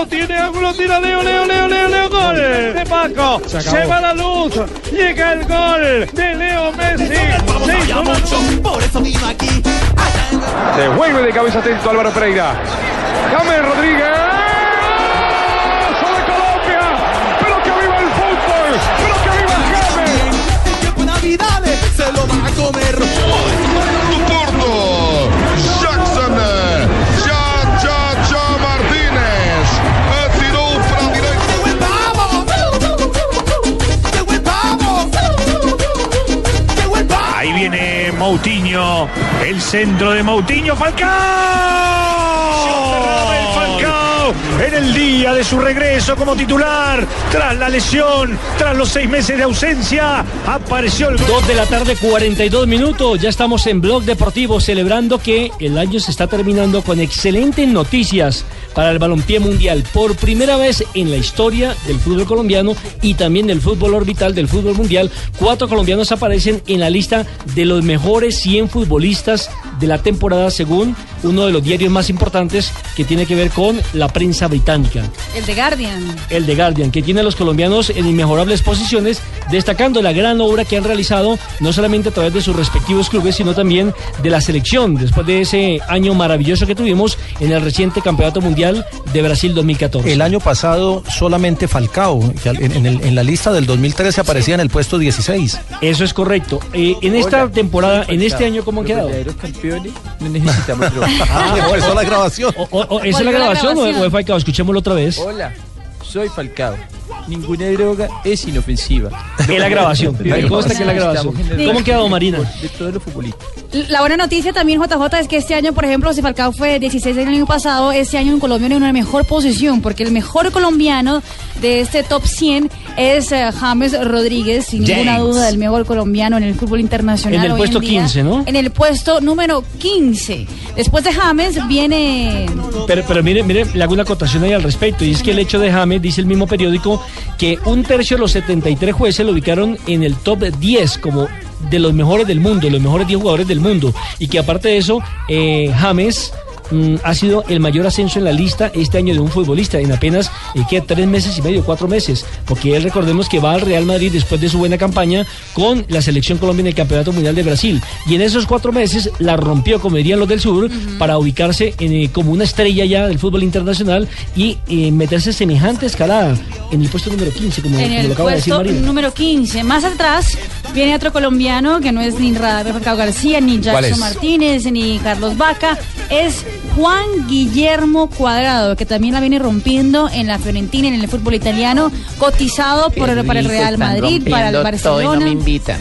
No tiene ángulo, tira Leo, Leo, Leo, Leo, Leo, gol de Paco, se, va la luz, llega el gol de Leo Messi, la- Por eso vino aquí. se vuelve de cabeza atento Álvaro Pereira, James Rodríguez, ¡Golazo de Colombia, pero que viva el fútbol, pero que viva James. El tiempo de Navidades se lo va a comer. Moutinho, el centro de Moutinho, Falcao. En el día de su regreso como titular, tras la lesión, tras los seis meses de ausencia, apareció el gol. Dos de la tarde, 42 minutos. Ya estamos en Blog Deportivo celebrando que el año se está terminando con excelentes noticias para el balompié mundial. Por primera vez en la historia del fútbol colombiano y también del fútbol orbital del fútbol mundial, cuatro colombianos aparecen en la lista de los mejores 100 futbolistas de la temporada según uno de los diarios más importantes que tiene que ver con la prensa británica El de Guardian. el de Guardian, que tiene a los colombianos en inmejorables posiciones, destacando la gran obra que han realizado, no solamente a través de sus respectivos clubes, sino también de la selección, después de ese año maravilloso que tuvimos en el reciente Campeonato Mundial de Brasil 2014. El año pasado solamente Falcao, en, en el- en la lista del 2013 aparecía en el puesto 16. Eso es correcto. Eh, en esta temporada, en este año, ¿cómo han quedado? campeones no necesitamos Ah, empezó la grabación. O- o- o- ¿Esa es la grabación o- Falcao? Escuchémoslo otra vez. Hola, soy Falcao. Ninguna droga es inofensiva. Es la grabación. Me consta que es la grabación. En ¿Cómo quedado, Marina? De todos los futbolistas. La buena noticia también, JJ, es que este año, por ejemplo, si Falcao fue 16 el año pasado, este año en Colombia en una mejor posición, porque el mejor colombiano de este top 100 es eh, James Rodríguez, sin ninguna duda, el mejor colombiano en el fútbol internacional. En el hoy puesto día. 15, ¿no? En el puesto número 15. Después de James viene Pero, pero mire, mire, le hago una acotación ahí al respecto. Y es que el hecho de James, dice el mismo periódico, que un tercio de los 73 jueces lo ubicaron en el top 10 como de los mejores del mundo, los mejores 10 jugadores del mundo. Y que aparte de eso, eh, James mm, ha sido el mayor ascenso en la lista este año de un futbolista en apenas eh, ¿qué? tres meses y medio, cuatro meses, porque él recordemos que va al Real Madrid después de su buena campaña con la selección Colombia en el Campeonato Mundial de Brasil y en esos cuatro meses la rompió, como dirían los del sur, para ubicarse en, eh, como una estrella ya del fútbol internacional y eh, meterse semejante escalada en el puesto número 15, como, en como lo acaba de decir puesto Marina. número 15. Más atrás viene otro colombiano que no es ni Falcao García, ni ¿Cuál Jackson? Martínez, ni Carlos Vaca. Es Juan Guillermo Cuadrado, que también la viene rompiendo en la Fiorentina, en el fútbol italiano, cotizado por, para el Real Madrid, para el Barcelona.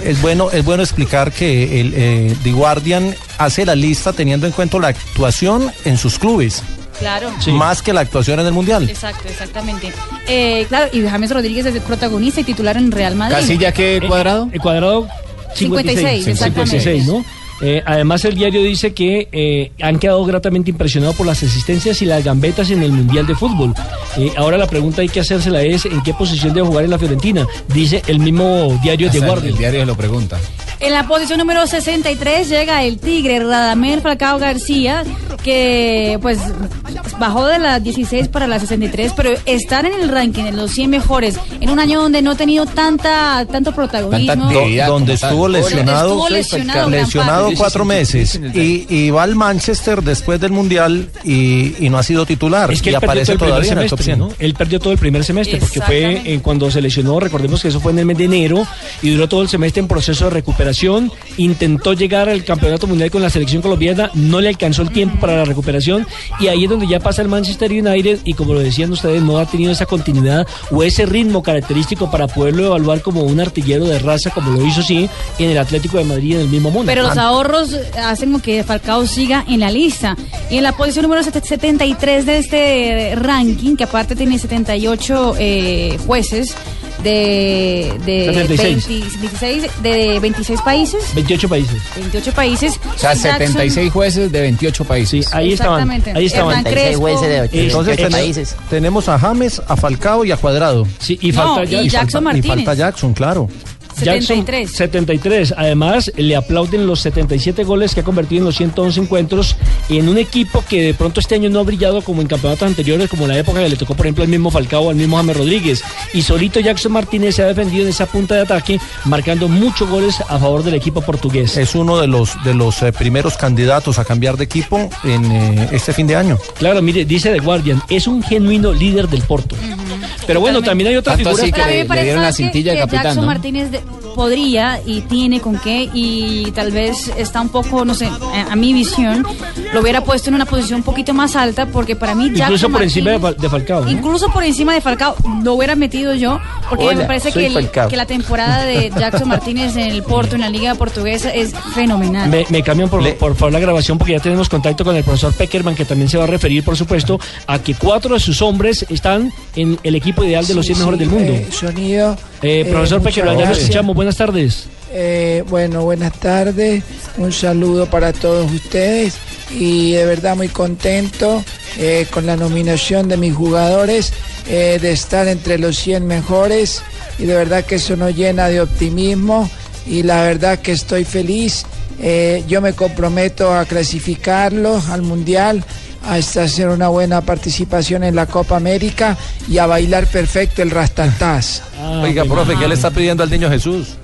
Es bueno, es bueno explicar que el eh, The Guardian hace la lista teniendo en cuenta la actuación en sus clubes, Claro. más que la actuación en el Mundial. Exacto, exactamente. Eh, claro, y James Rodríguez es el protagonista y titular en Real Madrid. ¿Casilla qué cuadrado? El cuadrado 56, 56, exactamente. 56, ¿no? Eh, además, el diario dice que eh, han quedado gratamente impresionados por las asistencias y las gambetas en el Mundial de Fútbol. Eh, ahora la pregunta hay que hacérsela es en qué posición debe jugar en la Fiorentina, dice el mismo diario de Guardia. El diario lo pregunta. En la posición número 63 llega el Tigre Radamel Falcao García, que pues bajó de las 16 para las 63, pero estar en el ranking de los 100 mejores en un año donde no ha tenido tanta tanto protagonismo, Do- donde estuvo lesionado, Estuvo lesionado cuatro meses y, y va al Manchester después del mundial y, y no ha sido titular Es que y aparece todavía en el top semestre, 100. ¿no? Él perdió todo el primer semestre porque fue eh, cuando se lesionó, recordemos que eso fue en el mes de enero y duró todo el semestre en proceso de recuperación. Intentó llegar al campeonato mundial con la selección colombiana, no le alcanzó el tiempo para la recuperación y ahí es donde ya pasa el Manchester United y como lo decían ustedes, no ha tenido esa continuidad o ese ritmo característico para poderlo evaluar como un artillero de raza como lo hizo sí en el Atlético de Madrid en el mismo mundo. Pero los ahorros hacen que Falcao siga en la lista. Y en la posición número 73 de este ranking, que aparte tiene 78 eh, jueces de, de, 76. 20 26 de 26 países, 28 países. 28 países. O sea, Jackson- 76 jueces de 28 países. Sí, ahí estaban. Exactamente. Ahí estaban. Hernán Crespo. Entonces tenemos, tenemos a James, a Falcao y a Cuadrado. Sí, y No, falta y Jackson. Jackson Y Martínez. falta Jackson, claro. Jackson, 73. 73. Además, le aplauden los 77 goles que ha convertido en los 111 encuentros en un equipo que de pronto este año no ha brillado como en campeonatos anteriores, como en la época que le tocó, por ejemplo, al mismo Falcao, al mismo James Rodríguez. Y solito Jackson Martínez se ha defendido en esa punta de ataque, marcando muchos goles a favor del equipo portugués. Es uno de los de los eh, primeros candidatos a cambiar de equipo en eh, este fin de año. Claro, mire, dice The Guardian, es un genuino líder del Porto. Pero bueno, también hay otra Tanto figura así mí le- dieron la cintilla de que capitán, Jackson ¿no? Martínez de- podría y tiene con qué y tal vez está un poco, no sé, a, a mi visión, lo hubiera puesto en una posición un poquito más alta porque para mí Jackson Incluso por encima de, Martínez- Fal- de Falcao. ¿no? Incluso por encima de Falcao lo hubiera metido yo, porque Hola, me parece que, el- que la temporada de Jackson Martínez en el Porto, en la Liga Portuguesa, es fenomenal. Me, me cambian por, por favor la grabación porque ya tenemos contacto con el profesor Peckerman que también se va a referir, por supuesto, a que cuatro de sus hombres están en el equipo ideal de los 100 mejores del mundo. Eh, sonido. Eh, profesor muchas Peckerman, ya lo escuchamos. Buenas tardes. Eh, bueno, buenas tardes. Un saludo para todos ustedes. Y de verdad muy contento eh, con la nominación de mis jugadores, eh, de estar entre los 100 mejores. Y de verdad que eso nos llena de optimismo. Y la verdad que estoy feliz. Eh, yo me comprometo a clasificarlos al Mundial hasta hacer una buena participación en la Copa América y a bailar perfecto el rastataz. Ah, Oiga, profe, ¿qué le está pidiendo al niño Jesús?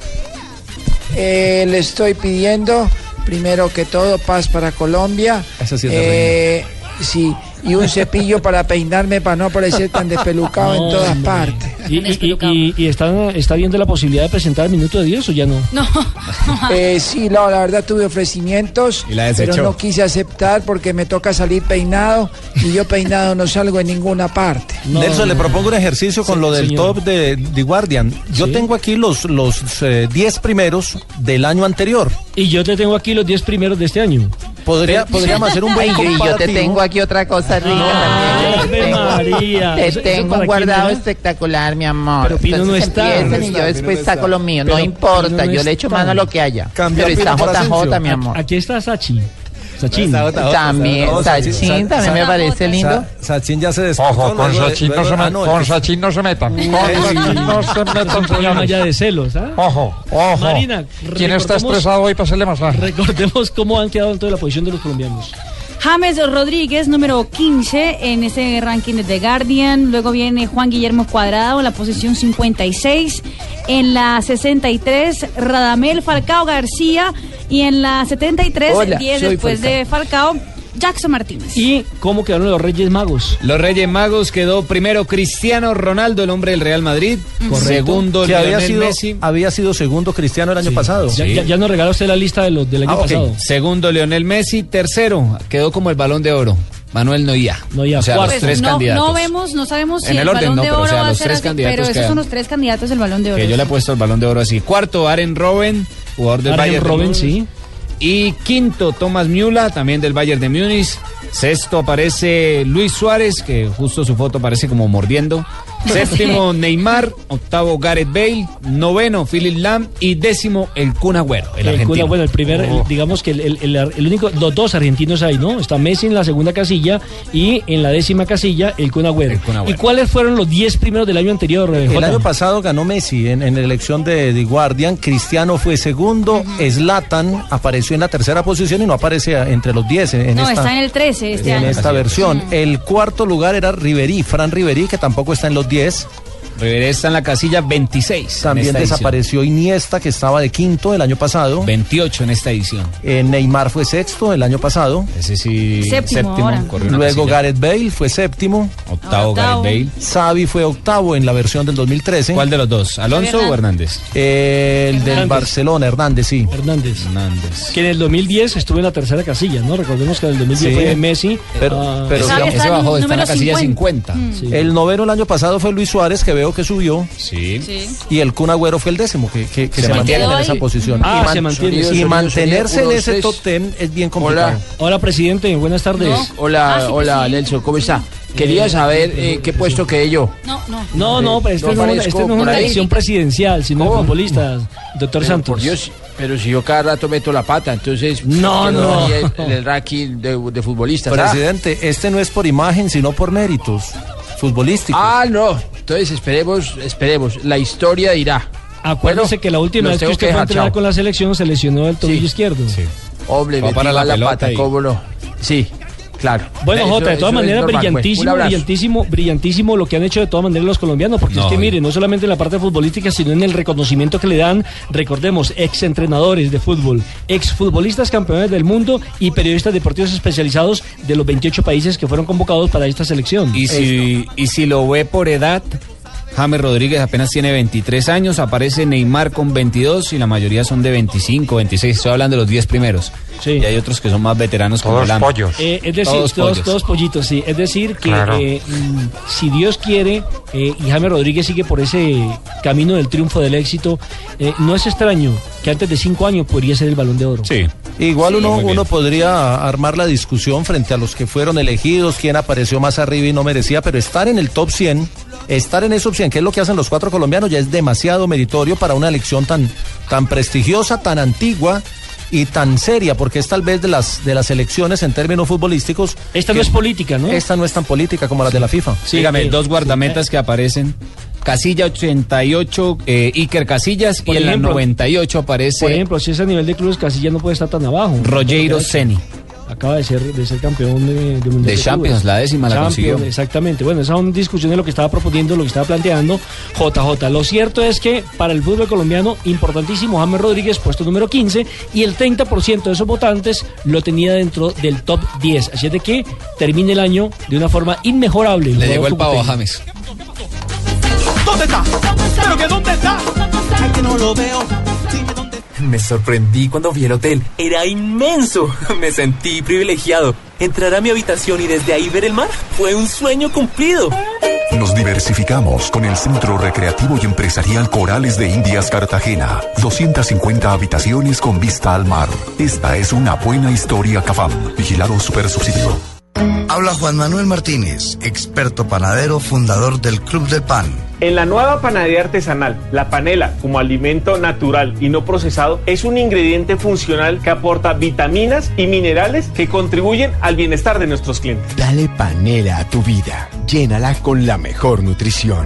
Eh, le estoy pidiendo, primero que todo, paz para Colombia. Ese sí Eh, sí, y un cepillo para peinarme para no parecer tan despelucado en todas partes. ¿Y, y, y- y- y está, está viendo la posibilidad de presentar el minuto de Dios o ya no? No, Eh, sí, no, la verdad tuve ofrecimientos, Y la pero no quise aceptar porque me toca salir peinado y yo peinado no salgo en ninguna parte. Nelson, le propongo un ejercicio con Sí, lo del señor. top de The Guardian. Yo Sí. tengo aquí los los eh, 10 primeros del año anterior. Y yo te tengo aquí los 10 primeros de este año. Podría, podríamos hacer un buen Ay, y yo te comparativo. tengo aquí otra cosa rica también. Ave Yo te tengo- María. Te tengo un guardado es. espectacular, mi amor. Pero Pino no Entonces está. empiecen No y está, yo después saco lo mío. Pero no importa, no yo le echo está. mano a lo que haya. Cambia Pero está JJ, mi amor. Aquí está Sachi. Sachin. También, No, Sachin Sachin, también me parece lindo. Sa- Sachin ya se despejó. Ojo, con Sachin no se ah, metan. no, Con Sachin no se metan. Con Sí. Sachin no se Es un metan, problema señores. ya de celos, ¿ah? Ojo, ojo. Marina, ¿Quién está estresado hoy para hacerle masaje? Recordemos cómo han quedado en toda la posición de los colombianos. James Rodríguez, número 15 en ese ranking de The Guardian. Luego viene Juan Guillermo Cuadrado en la posición 56. En la 63, Radamel Falcao García. Y en la 73, Hola, 10 soy después de Falcao, Jackson Martínez. ¿Y cómo quedaron los Reyes Magos? Los Reyes Magos quedó primero Cristiano Ronaldo, el hombre del Real Madrid. Segundo que había Lionel sido, Messi. había sido segundo cristiano el año pasado. Ya, ya- ya nos regaló usted la lista de los del año Ah, pasado. Segundo Lionel Messi. Tercero quedó como el balón de oro. Manuel Noia. Noia, o sea, los Pues tres no, candidatos. no vemos, no sabemos si En el, el orden, balón no, de pero, o oro sea, va a los ser tres así, candidatos pero esos quedan. son los tres candidatos del balón de oro. Que yo le he puesto el balón de oro así. Cuarto, Aren Robben, jugador del Bayern Robben, sí. Y quinto, Thomas Müller, también del Bayern de Múnich. Sexto aparece Luis Suárez, que justo su foto parece como mordiendo. Séptimo Neymar, octavo Gareth Bale, noveno Philip Lam y décimo el Kun Agüero, el, El argentino. Kun Agüero, el primer, el- Oh. digamos que el, el- el- el único, los dos argentinos ahí, ¿no? Está Messi en la segunda casilla y en la décima casilla el Kun Agüero. ¿Y cuáles fueron los 10 primeros del año anterior, eh, El año pasado ganó Messi en, en la elección de The Guardian, Cristiano fue segundo, Zlatan apareció en la tercera posición y no aparece entre los 10 en, en no, esta, está en el 13 este en año. esta versión. El cuarto lugar era Riverí, Fran Riverí, que tampoco está en los 10. 10 Riverí está en la casilla 26. También desapareció Iniesta, que estaba de quinto el año pasado. 28 en esta edición. Eh, Neymar fue sexto el año pasado. Ese sí. Séptimo Luego casilla. Gareth Bale fue séptimo. Octavo, Octavo. Gareth Bale. Xavi fue octavo en la versión del 2013. ¿Cuál de los dos? ¿Alonso o Hernández? Eh, el del. Barcelona, Hernández, sí. Hernández. Hernández. Que en el 2010 estuvo en la tercera casilla, ¿no? Recordemos que en el 2010 Sí. fue Messi. Pero- ah, pero- ese bajó, está en la casilla 50. 50. sí. El noveno el año pasado fue Luis Suárez, que veo que subió. Sí. Y el Kun Agüero fue el décimo, que, que- que Se se, mantiene en esa posición. Ah, y man- se mantiene. y Sonido, mantenerse sonido, en ese top ten es bien complicado. Hola. Hola, presidente. Buenas tardes. No. Hola, Ah, sí, hola sí. Nelson, ¿cómo está? Quería saber eh, qué puesto quedé yo. No, no. No, no, pero esta No no, es una- aparezco esta no es una elección presidencial, sino de ¿Cómo? futbolistas. Doctor Pero, Santos. Por Dios, pero si yo cada rato meto la pata, entonces... No, ¿qué no. en el ranking de, de futbolistas. ah? Presidente, este no es por imagen, sino por méritos futbolísticos. Ah, no. Entonces esperemos, esperemos. La historia dirá. Acuérdese Bueno, que la última vez que usted que fue a entrenar chao. con la selección se lesionó el tobillo Sí. izquierdo. Hombre, Va metí para la la, pelota pata, ahí. ¿cómo no? Sí, claro. Bueno, Eso- Jota, de todas maneras, pues. Brillantísimo, brillantísimo, brillantísimo lo que han hecho de todas maneras los colombianos, porque es que mire, no solamente en la parte futbolística, sino en el reconocimiento que le dan, recordemos, ex entrenadores de fútbol, ex futbolistas campeones del mundo y periodistas deportivos especializados de los 28 países que fueron convocados para esta selección. Y si, y si lo ve por edad, James Rodríguez apenas tiene 23 años, aparece Neymar con 22 y la mayoría son de 25, 26. Estoy hablando de los 10 primeros. Sí. Y hay otros que son más veteranos como Todos Lam. pollos. Eh, es decir, Todos todos, pollos. todos pollitos, sí. Es decir, que Claro. eh, mm, si Dios quiere eh, y Jaime Rodríguez sigue por ese camino del triunfo, del éxito, eh, no es extraño que antes de cinco años podría ser el balón de oro. Sí. Igual uno, uno podría armar la discusión frente a los que fueron elegidos, quién apareció más arriba y no merecía, pero estar en el top 100, estar en top 100, que es lo que hacen los cuatro colombianos, ya es demasiado meritorio para una elección tan, tan prestigiosa, tan antigua y tan seria, porque es tal vez de las, de las elecciones en términos futbolísticos. Esta que no es política, ¿no? Esta no es tan política como las de la FIFA. Sí, Dígame, eh, dos guardametas que aparecen. Casilla 88, eh, Iker Casillas, Por y en la 98 aparece Por ejemplo, si es a nivel de clubes, Casilla no puede estar tan abajo. Rogeiro Ceni. Acaba de ser, de ser campeón de, de, Mundial De Champions, la décima la Champions, consiguió. Exactamente. Bueno, esa es una discusión de lo que estaba proponiendo, lo que estaba planteando JJ. Lo cierto es que para el fútbol colombiano, importantísimo, James Rodríguez, puesto número 15, y el 30% de esos votantes lo tenía dentro del top 10. Así es de que termine el año de una forma inmejorable. Le llegó el pavo a. James. ¿Dónde está? ¿Pero que dónde está? Ay, que no lo veo. Me sorprendí cuando vi el hotel. Era inmenso. Me sentí privilegiado. Entrar a mi habitación y desde ahí ver el mar fue un sueño cumplido. Nos diversificamos con el Centro Recreativo y Empresarial Corales de Indias Cartagena. 250 habitaciones con vista al mar. Esta es una buena historia Cafam. Vigilado Super Subsidio. Habla Juan Manuel Martínez, experto panadero, fundador del Club del Pan. En la nueva panadería artesanal, la panela como alimento natural y no procesado es un ingrediente funcional que aporta vitaminas y minerales que contribuyen al bienestar de nuestros clientes. Dale panela a tu vida. Llénala con la mejor nutrición.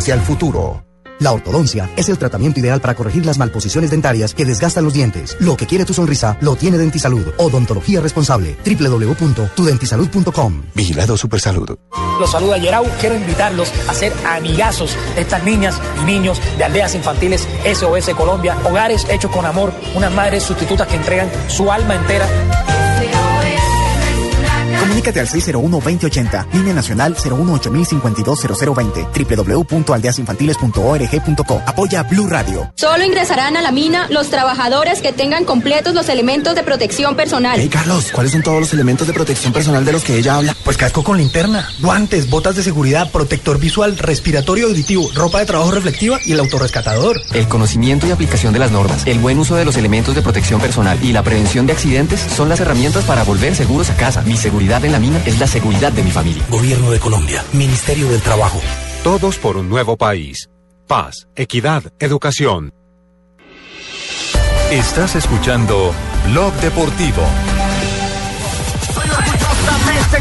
hacia el futuro. La ortodoncia es el tratamiento ideal para corregir las malposiciones dentarias que desgastan los dientes. Lo que quiere tu sonrisa lo tiene Dentisalud. Odontología responsable. www.tudentisalud.com. Vigilado Supersalud. Los saluda Yerau. Quiero invitarlos a ser amigazos de estas niñas y niños de aldeas infantiles SOS Colombia. Hogares hechos con amor. Unas madres sustitutas que entregan su alma entera. Comunícate al 601-2080, línea nacional 018-052-0020, www.aldeasinfantiles.org.co. Apoya Blue Radio. Solo ingresarán a la mina los trabajadores que tengan completos los elementos de protección personal. Hey Carlos, ¿cuáles son todos los elementos de protección personal de los que ella habla? Pues casco con linterna, guantes, botas de seguridad, protector visual, respiratorio auditivo, ropa de trabajo reflectiva y el autorrescatador. El conocimiento y aplicación de las normas, el buen uso de los elementos de protección personal y la prevención de accidentes son las herramientas para volver seguros a casa. Mi seguridad en la mina es la seguridad de mi familia. Gobierno de Colombia, Ministerio del Trabajo. Todos por un nuevo país. Paz, equidad, educación. Estás escuchando Blog Deportivo.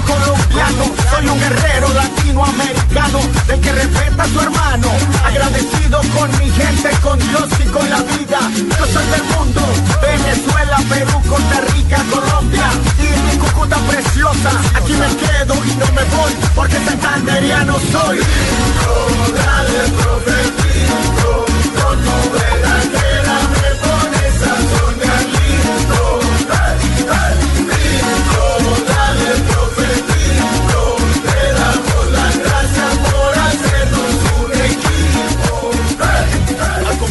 Colombiano, soy un guerrero latinoamericano, del que respeta a su hermano, agradecido con mi gente, con Dios y con la vida. Yo soy del mundo, Venezuela, Perú, Costa Rica, Colombia y mi Cúcuta preciosa. Aquí me quedo y no me voy, porque santanderiano soy. Dale, profe, con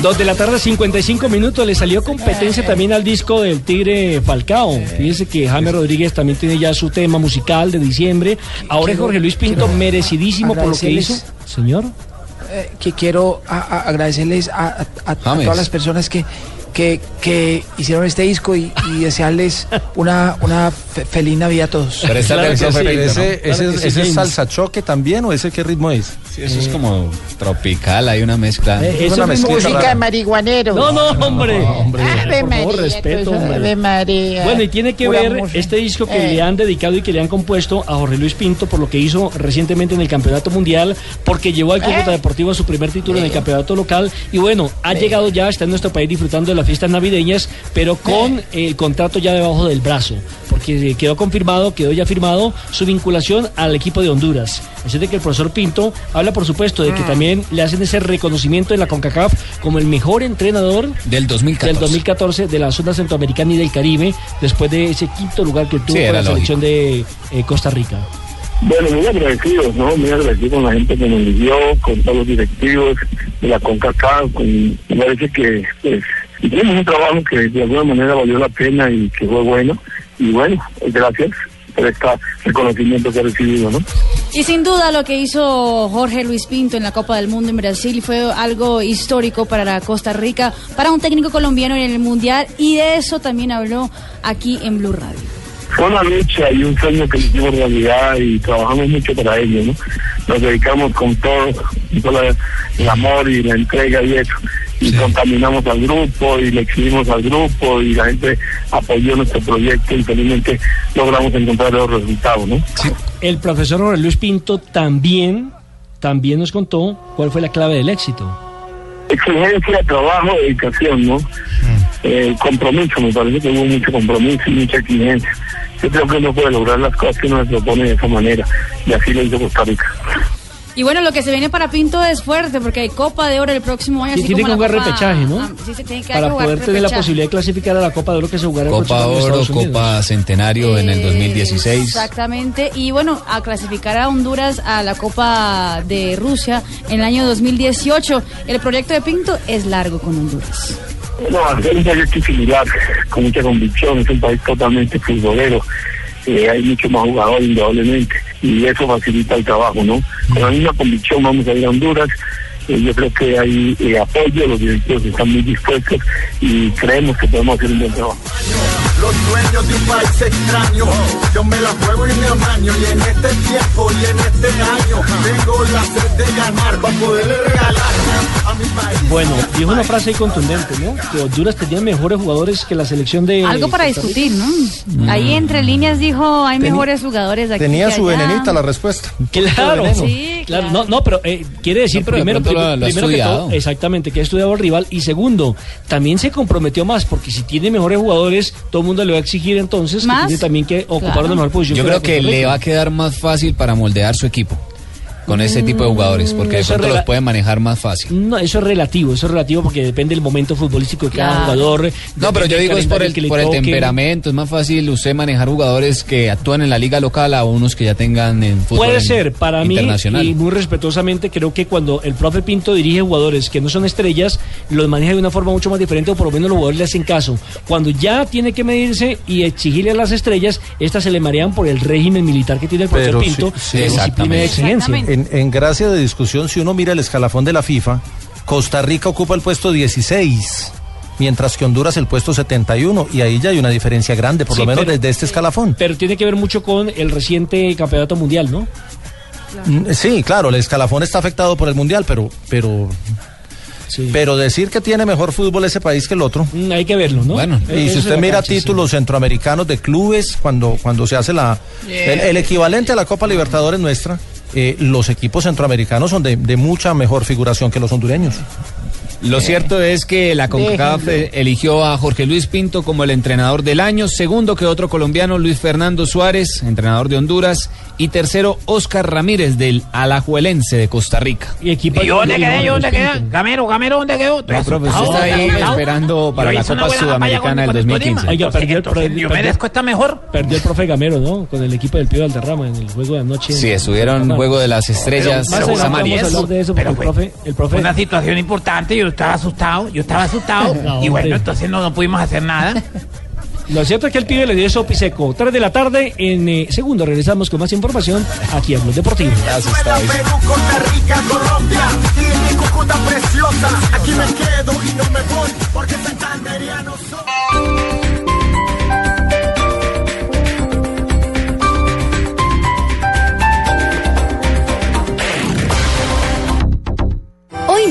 2 de la tarde, 55 minutos. Le salió competencia eh. también al disco del Tigre Falcao. Fíjese que Jaime Rodríguez también tiene ya su tema musical de diciembre. Ahora es Jorge Luis Pinto, merecidísimo por lo que hizo. Señor. Eh, que quiero agradecerles a todas las personas que que, que hicieron este disco y, y desearles una, una fe- feliz Navidad a todos. Pero esta Claro que versión sí. fue ese, sí, es salsa choque también o ese qué ritmo es? eso es como tropical, hay una mezcla. Eh, es Música de marihuanero. No, no, hombre. Ave Por María, favor, respeto, hombre. Ave María. Bueno, y tiene que Pura ver música. este disco que Eh. le han dedicado y que le han compuesto a Jorge Luis Pinto por lo que hizo recientemente en el Campeonato Mundial, porque llevó al Cúcuta Eh. Deportivo a su primer título en el Campeonato Local. Y bueno, ha Eh. llegado ya, está en nuestro país disfrutando de las fiestas navideñas, pero con el contrato ya debajo del brazo, porque quedó confirmado, quedó ya firmado su vinculación al equipo de Honduras. Así es de que el profesor Pinto habla, por supuesto, de que Mm. también le hacen ese reconocimiento en la CONCACAF como el mejor entrenador Del 2014. del 2014 de la zona centroamericana y del Caribe, después de ese quinto lugar que tuvo Sí, con la selección de eh, Costa Rica. Bueno, muy agradecidos, ¿no? Muy agradecidos con la gente que nos eligió, con todos los directivos de la CONCACAF, con, me parece que pues, hicimos un trabajo que de alguna manera valió la pena y que fue bueno. Y bueno, gracias por este reconocimiento que he recibido, ¿no? Y sin duda lo que hizo Jorge Luis Pinto en la Copa del Mundo en Brasil fue algo histórico para Costa Rica, para un técnico colombiano en el Mundial y de eso también habló aquí en Blue Radio. Fue una lucha y un sueño que hicimos realidad y trabajamos mucho para ello, ¿no? Nos dedicamos con todo, con todo el amor y la entrega y eso. Y contaminamos al grupo y le exhibimos al grupo y la gente apoyó nuestro proyecto y felizmente logramos encontrar los resultados, ¿no? El profesor Jorge Luis Pinto también, también nos contó cuál fue la clave del éxito. Exigencia, trabajo, dedicación, ¿no? Eh, compromiso, me parece que hubo mucho compromiso y mucha exigencia. Yo creo que uno puede lograr las cosas que uno se propone de esa manera y así lo hizo Costa Rica. Y bueno, lo que se viene para Pinto es fuerte porque hay Copa de Oro el próximo año. Sí, así tiene que jugar Copa- repechaje, ¿no? Ah, sí, se tiene que Para jugar poder tener la posibilidad de clasificar a la Copa de Oro que se jugará el Copa en Oro. Copa Centenario en el 2016. Exactamente. Y bueno, a clasificar a Honduras a la Copa de Rusia en el año 2018. El proyecto de Pinto es largo con Honduras. No, un proyecto similar, con mucha convicción, es un país totalmente futbolero, eh, hay mucho más jugadores indudablemente, y eso facilita el trabajo, ¿no? Con la misma convicción vamos a ir a Honduras, eh, yo creo que hay eh, apoyo, los directivos están muy dispuestos y creemos que podemos hacer un buen trabajo. Los dueños de un país extraño, yo me la juego y me amaño. Y en este tiempo y en este año, tengo la sed de ganar para poderle regalar a mi país. Bueno, dijo una frase ahí contundente, ¿no? Que Honduras tenía mejores jugadores que la selección de. Algo para discutir, ¿no? Mm. Ahí entre líneas dijo, hay Tenía- mejores jugadores aquí Tenía que su allá. venenita la respuesta. Claro. Sí, claro. No, no, pero eh, quiere decir No, primero, lo- prim- lo ha primero que estudiado. todo, exactamente, que ha estudiado al rival y segundo, también se comprometió más porque si tiene mejores jugadores, todo mundo le va a exigir entonces ¿Más? que tiene también que ocupar Claro. una mejor posición. Yo que creo que Costa le va a quedar más fácil para moldear su equipo. Con ese tipo de jugadores, porque de Eso pronto los pueden manejar más fácil. No, eso es relativo, eso es relativo porque depende del momento futbolístico de cada Claro. jugador. No, pero yo digo es por el, que por el temperamento, es más fácil usted manejar jugadores que actúan en la liga local a unos que ya tengan en fútbol Puede en- ser, para mí, y muy respetuosamente, creo que cuando el profe Pinto dirige jugadores que no son estrellas, los maneja de una forma mucho más diferente o por lo menos los jugadores le hacen caso. Cuando ya tiene que medirse y exigirle a las estrellas, estas se le marean por el régimen militar que tiene el profesor Pero Pinto, sí, sí, de disciplina y exigencia. En, en gracia de discusión, si uno mira el escalafón de la FIFA, Costa Rica ocupa el puesto 16, mientras que Honduras el puesto 71, y ahí ya hay una diferencia grande, por Sí, lo menos pero- desde este escalafón. Pero tiene que ver mucho con el reciente campeonato mundial, ¿no? Mm, Sí, claro, el escalafón está afectado por el mundial, pero, pero, pero decir que tiene mejor fútbol ese país que el otro. Mm, hay que verlo, ¿no? Bueno, Eh, y si es usted mira cancha, sí. títulos centroamericanos de clubes, cuando, cuando se hace la el, el equivalente a la Copa Libertadores nuestra, eh, los equipos centroamericanos son de, de mucha mejor figuración que los hondureños. Lo cierto es que la CONCACAF eh, eligió a Jorge Luis Pinto como el entrenador del año, segundo que otro colombiano Luis Fernando Suárez, entrenador de Honduras, y tercero Oscar Ramírez del Alajuelense de Costa Rica. Y equipo ¿Y yo dónde quedé? ¿Yo dónde quedé? Gamero, Gamero, ¿dónde quedó? No, profe, usted está ahí esperando para la Copa Sudamericana del con el 2015. Tolima. Oiga, perdió, Entonces, perdió- yo merezco estar mejor. Perdió el profe Gamero, ¿no? Con el equipo del Pío Valderrama en el juego de anoche. Sí, estuvieron Pero- Juego de las Estrellas Más adelante vamos a hablar de eso, porque Pero el fue- profe, el profe una situación importante, yo estaba asustado, yo estaba asustado. No, y bueno, hombre. entonces no, no pudimos hacer nada. Lo cierto es que el pibe le dio sopa y seco. 3 de la tarde, en eh, segundo regresamos con más información aquí en Blog Deportivo. Perú, Costa Rica, Colombia y mi Cúcuta preciosa. Aquí me quedo y no me voy porque santanderiano soy.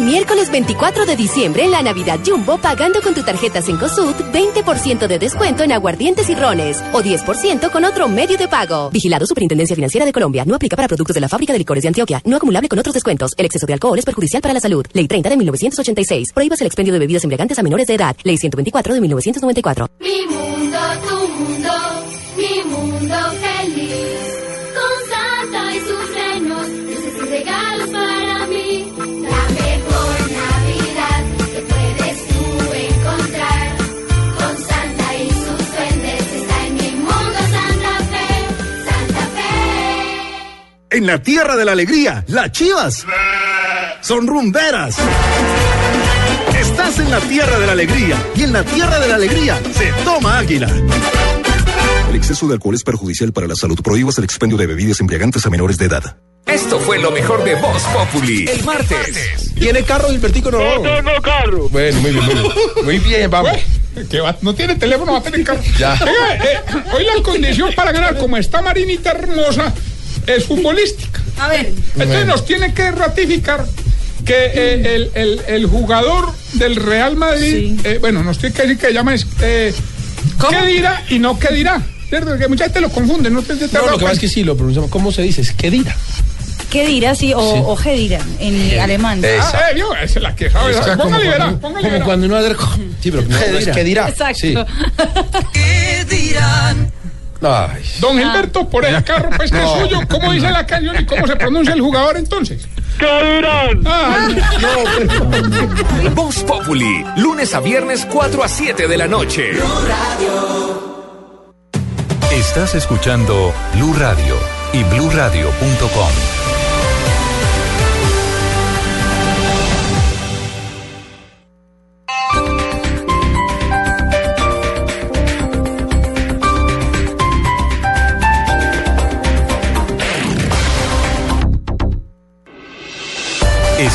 Miércoles 24 de diciembre en la Navidad Jumbo pagando con tu tarjeta Cencosud 20% de descuento en aguardientes y rones o 10% con otro medio de pago. Vigilado Superintendencia Financiera de Colombia. No aplica para productos de la fábrica de licores de Antioquia. No acumulable con otros descuentos. El exceso de alcohol es perjudicial para la salud. Ley 30 de 1986. Prohíbas el expendio de bebidas embriagantes a menores de edad. Ley 124 de 1994. Mi mundo, tu mundo, mi mundo En la tierra de la alegría, las chivas son rumberas. Estás en la tierra de la alegría y en la tierra de la alegría se toma águila. El exceso de alcohol es perjudicial para la salud. Prohíbas el expendio de bebidas embriagantes a menores de edad. Esto fue lo mejor de Voz Populi. El martes. ¿Tiene carro, Gilbertico? No, No tengo carro. Bueno, muy bien, muy bien. Muy bien, vamos. Que va- no tiene teléfono, va a tener carro. Ya. Oiga, eh, hoy la condición para ganar, como está Marinita hermosa, es futbolística. A ver. Entonces nos tiene que ratificar que eh, el, el- el jugador del Real Madrid, eh, bueno, nos tiene que decir que llama es eh, qué dirá y no qué dirá. ¿Cierto? Que mucha gente lo confunde, no te, te No, lo que pasa es que sí, lo pronunciamos. ¿Cómo se dice? Es que dirá. ¿Qué dirá? Sí, o, Sí. o ¿qué dirá? En alemán. Ah, eh, vio, esa es la que sabe. Exacto, como Póngale verá, cuando- póngale como cuando uno Sí, pero no, que dirá. Exacto. Sí. ¿Qué dirán? Ay. Don Gilberto, por el carro, pues que es No. suyo, ¿cómo dice la canción y cómo se pronuncia el jugador entonces? ¿Qué dirán? Voz Populi. Lunes a viernes 4 a 7 de la noche. Estás escuchando Blue Radio y bluradio.com.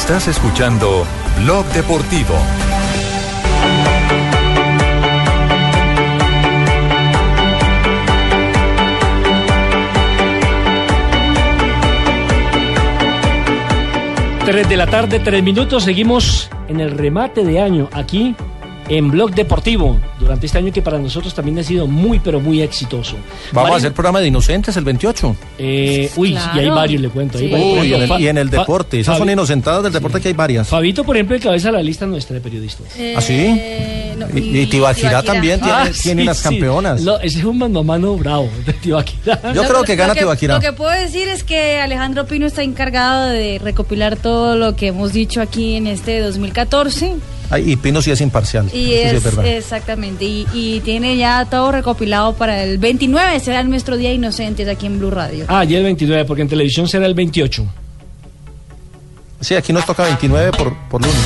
Estás escuchando Blog Deportivo. Tres de la tarde, tres minutos. Seguimos en el remate de año aquí en Blog Deportivo. Durante este año que para nosotros también ha sido muy, pero muy exitoso. Vamos a hacer programa de inocentes el 28. Eh, uy, y hay varios, le cuento. hay Uy, y, en el, y en el Fa- deporte. Esas Fabi- son inocentadas del deporte que hay varias. Fabito, por ejemplo, encabeza la lista nuestra de periodistas. ¿Ah, sí? Eh, Y, y Tibaquirá también tiene, Ah, tiene sí, unas sí. campeonas. No, ese es un mano a mano bravo de Tibaquirá. Yo creo que gana lo Tibaquirá. Lo que puedo decir es que Alejandro Pino está encargado de recopilar todo lo que hemos dicho aquí en este 2014. Ay, y Pino sí es imparcial. Y sí es, exactamente, y, y tiene ya todo recopilado para el 29, será nuestro Día Inocentes aquí en Blue Radio. Ah, ya el 29, porque en televisión será el 28. Sí, aquí nos toca 29 por, por lunes.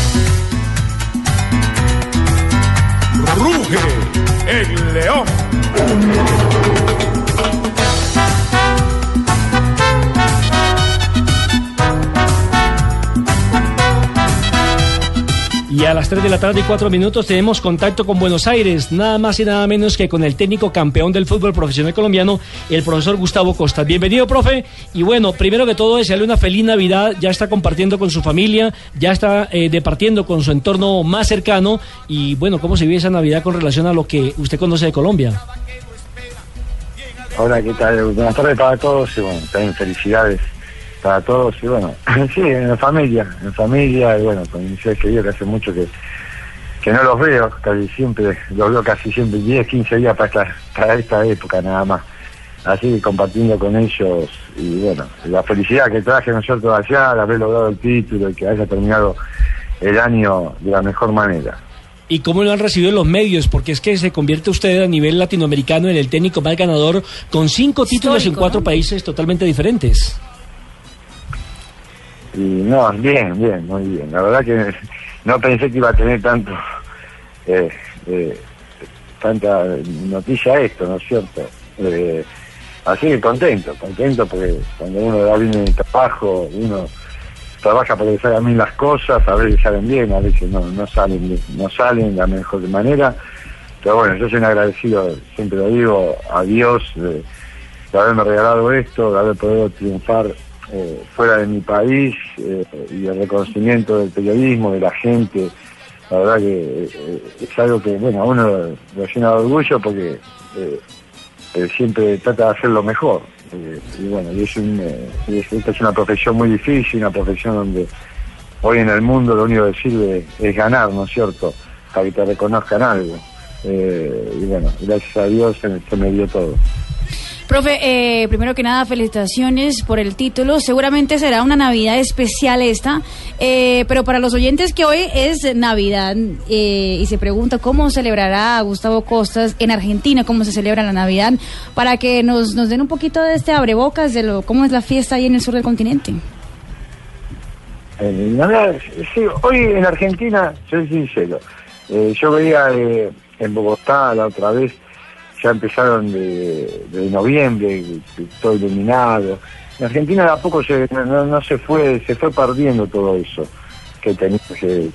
Y a las 3 de la tarde y 4 minutos tenemos contacto con Buenos Aires, nada más y nada menos que con el técnico campeón del fútbol profesional colombiano, el profesor Gustavo Costa. Bienvenido, profe. Y bueno, primero que todo, desearle una feliz Navidad. Ya está compartiendo con su familia, ya está eh, departiendo con su entorno más cercano. Y bueno, ¿cómo se vive esa Navidad con relación a lo que usted conoce de Colombia? Hola, ¿qué tal? Buenas tardes para todos y bueno, felicidades para todos y bueno, sí, en la familia, en familia y bueno, con mis seres queridos que hace mucho que, que no los veo, casi siempre, los veo casi siempre 10, 15 días para esta, para esta época nada más. Así que compartiendo con ellos y bueno, la felicidad que traje nosotros allá, de haber logrado el título y que haya terminado el año de la mejor manera. ¿Y cómo lo han recibido los medios? Porque es que se convierte usted a nivel latinoamericano en el técnico más ganador con cinco títulos en cuatro ¿no? países totalmente diferentes. Y no, bien, bien, muy bien. La verdad que no pensé que iba a tener tanto, eh, eh, tanta noticia esto, ¿no es cierto? Eh, así que contento, contento porque cuando uno da bien el trabajo, uno trabaja para que salgan bien las cosas, a veces salen bien, a veces no, no salen no salen de la mejor manera. Pero bueno, yo soy un agradecido, siempre lo digo, a Dios de, de haberme regalado esto, de haber podido triunfar eh, fuera de mi país eh, y el reconocimiento del periodismo, de la gente. La verdad que eh, es algo que, bueno, a uno lo llena de orgullo porque eh, eh, siempre trata de hacer lo mejor. Y bueno, y es un, es- esta es una profesión muy difícil, una profesión donde hoy en el mundo lo único que sirve es ganar, ¿no es cierto? Para que te reconozcan algo. Eh, y bueno, gracias a Dios se, se me dio todo. Profe, eh, primero que nada, felicitaciones por el título. Seguramente será una Navidad especial esta, eh, pero para los oyentes que hoy es Navidad eh, y se pregunta cómo celebrará Gustavo Costas en Argentina, cómo se celebra la Navidad, para que nos, nos den un poquito de este abrebocas de lo cómo es la fiesta ahí en el sur del continente. Eh, la verdad, sí, hoy en Argentina, soy sincero, eh, yo veía eh, en Bogotá la otra vez, ya empezaron de, noviembre, todo iluminado. En Argentina de a poco se, no, se fue, se fue perdiendo todo eso que tenía.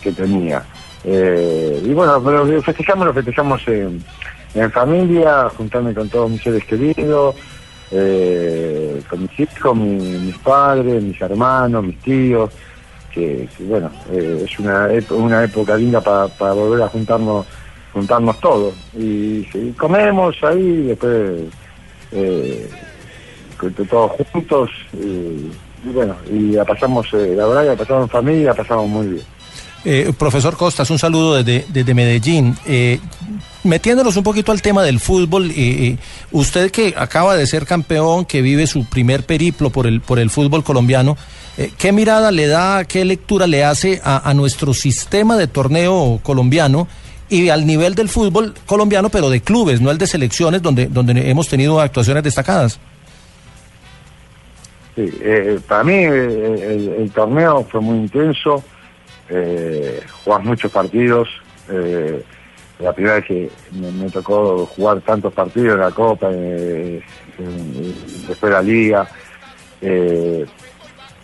Que, tenía. Eh, y bueno, lo festejamos, lo festejamos en, en familia, juntarme con todos mis seres queridos, eh, con mis hijos, mi- mis padres, mis hermanos, mis tíos que, bueno, eh, es una, una época linda para volver a juntarnos juntarnos todos. Y, comemos ahí, después eh, todos juntos, y, bueno, y la pasamos, eh, la verdad la pasamos en familia, la pasamos muy bien. Eh, profesor Costas, un saludo desde, desde Medellín. Eh, metiéndonos un poquito al tema del fútbol, eh, eh, usted que acaba de ser campeón, que vive su primer periplo por el, por el fútbol colombiano, eh, ¿qué mirada le da, qué lectura le hace a, a nuestro sistema de torneo colombiano y al nivel del fútbol colombiano, pero de clubes, no el de selecciones, donde, donde hemos tenido actuaciones destacadas? Sí, eh, para mí eh, el, torneo fue muy intenso, eh, jugás muchos partidos, eh, la primera vez que me, tocó jugar tantos partidos en la Copa, eh, después de la Liga,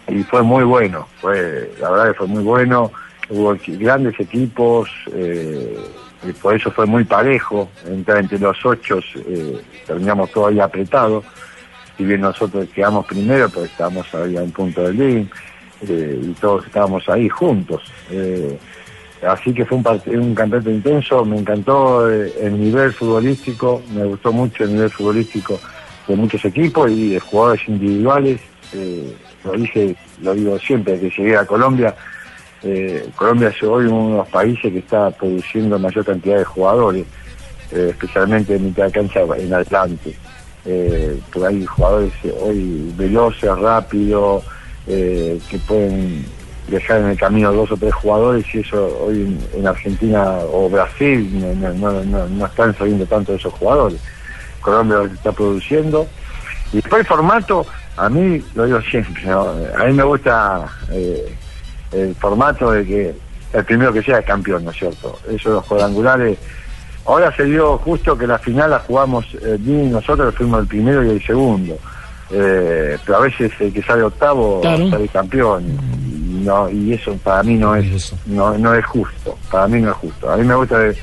y fue muy bueno, fue la verdad que fue muy bueno, hubo grandes equipos, eh, y por eso fue muy parejo, entre, los ocho eh, terminamos todo ahí apretado, si bien nosotros quedamos primero, pues estábamos ahí a un punto del link, eh, y todos estábamos ahí juntos. Eh, así que fue un, un campeonato intenso, me encantó eh, el nivel futbolístico, me gustó mucho el nivel futbolístico de muchos equipos y de jugadores individuales. lo dije, lo digo siempre, que llegué a Colombia, eh, Colombia es hoy uno de los países que está produciendo mayor cantidad de jugadores, eh, especialmente en mitad de cancha en adelante. Eh, porque hay jugadores hoy veloces, rápidos, eh, que pueden dejar en el camino dos o tres jugadores y eso hoy en, en Argentina o Brasil no, no- no- están saliendo tanto de esos jugadores. Colombia lo está produciendo. Y después el formato, a mí, lo digo siempre, a mí me gusta el formato de que el primero que sea es campeón, ¿no es cierto? Eso de los cuadrangulares. Ahora se dio justo que la final la jugamos eh, bien y nosotros fuimos el primero y el segundo. Eh, pero a veces el que sale octavo Claro. sale campeón. Y, no, y eso para mí no es, no, no es justo. Para mí no es justo. A mí me gusta de, de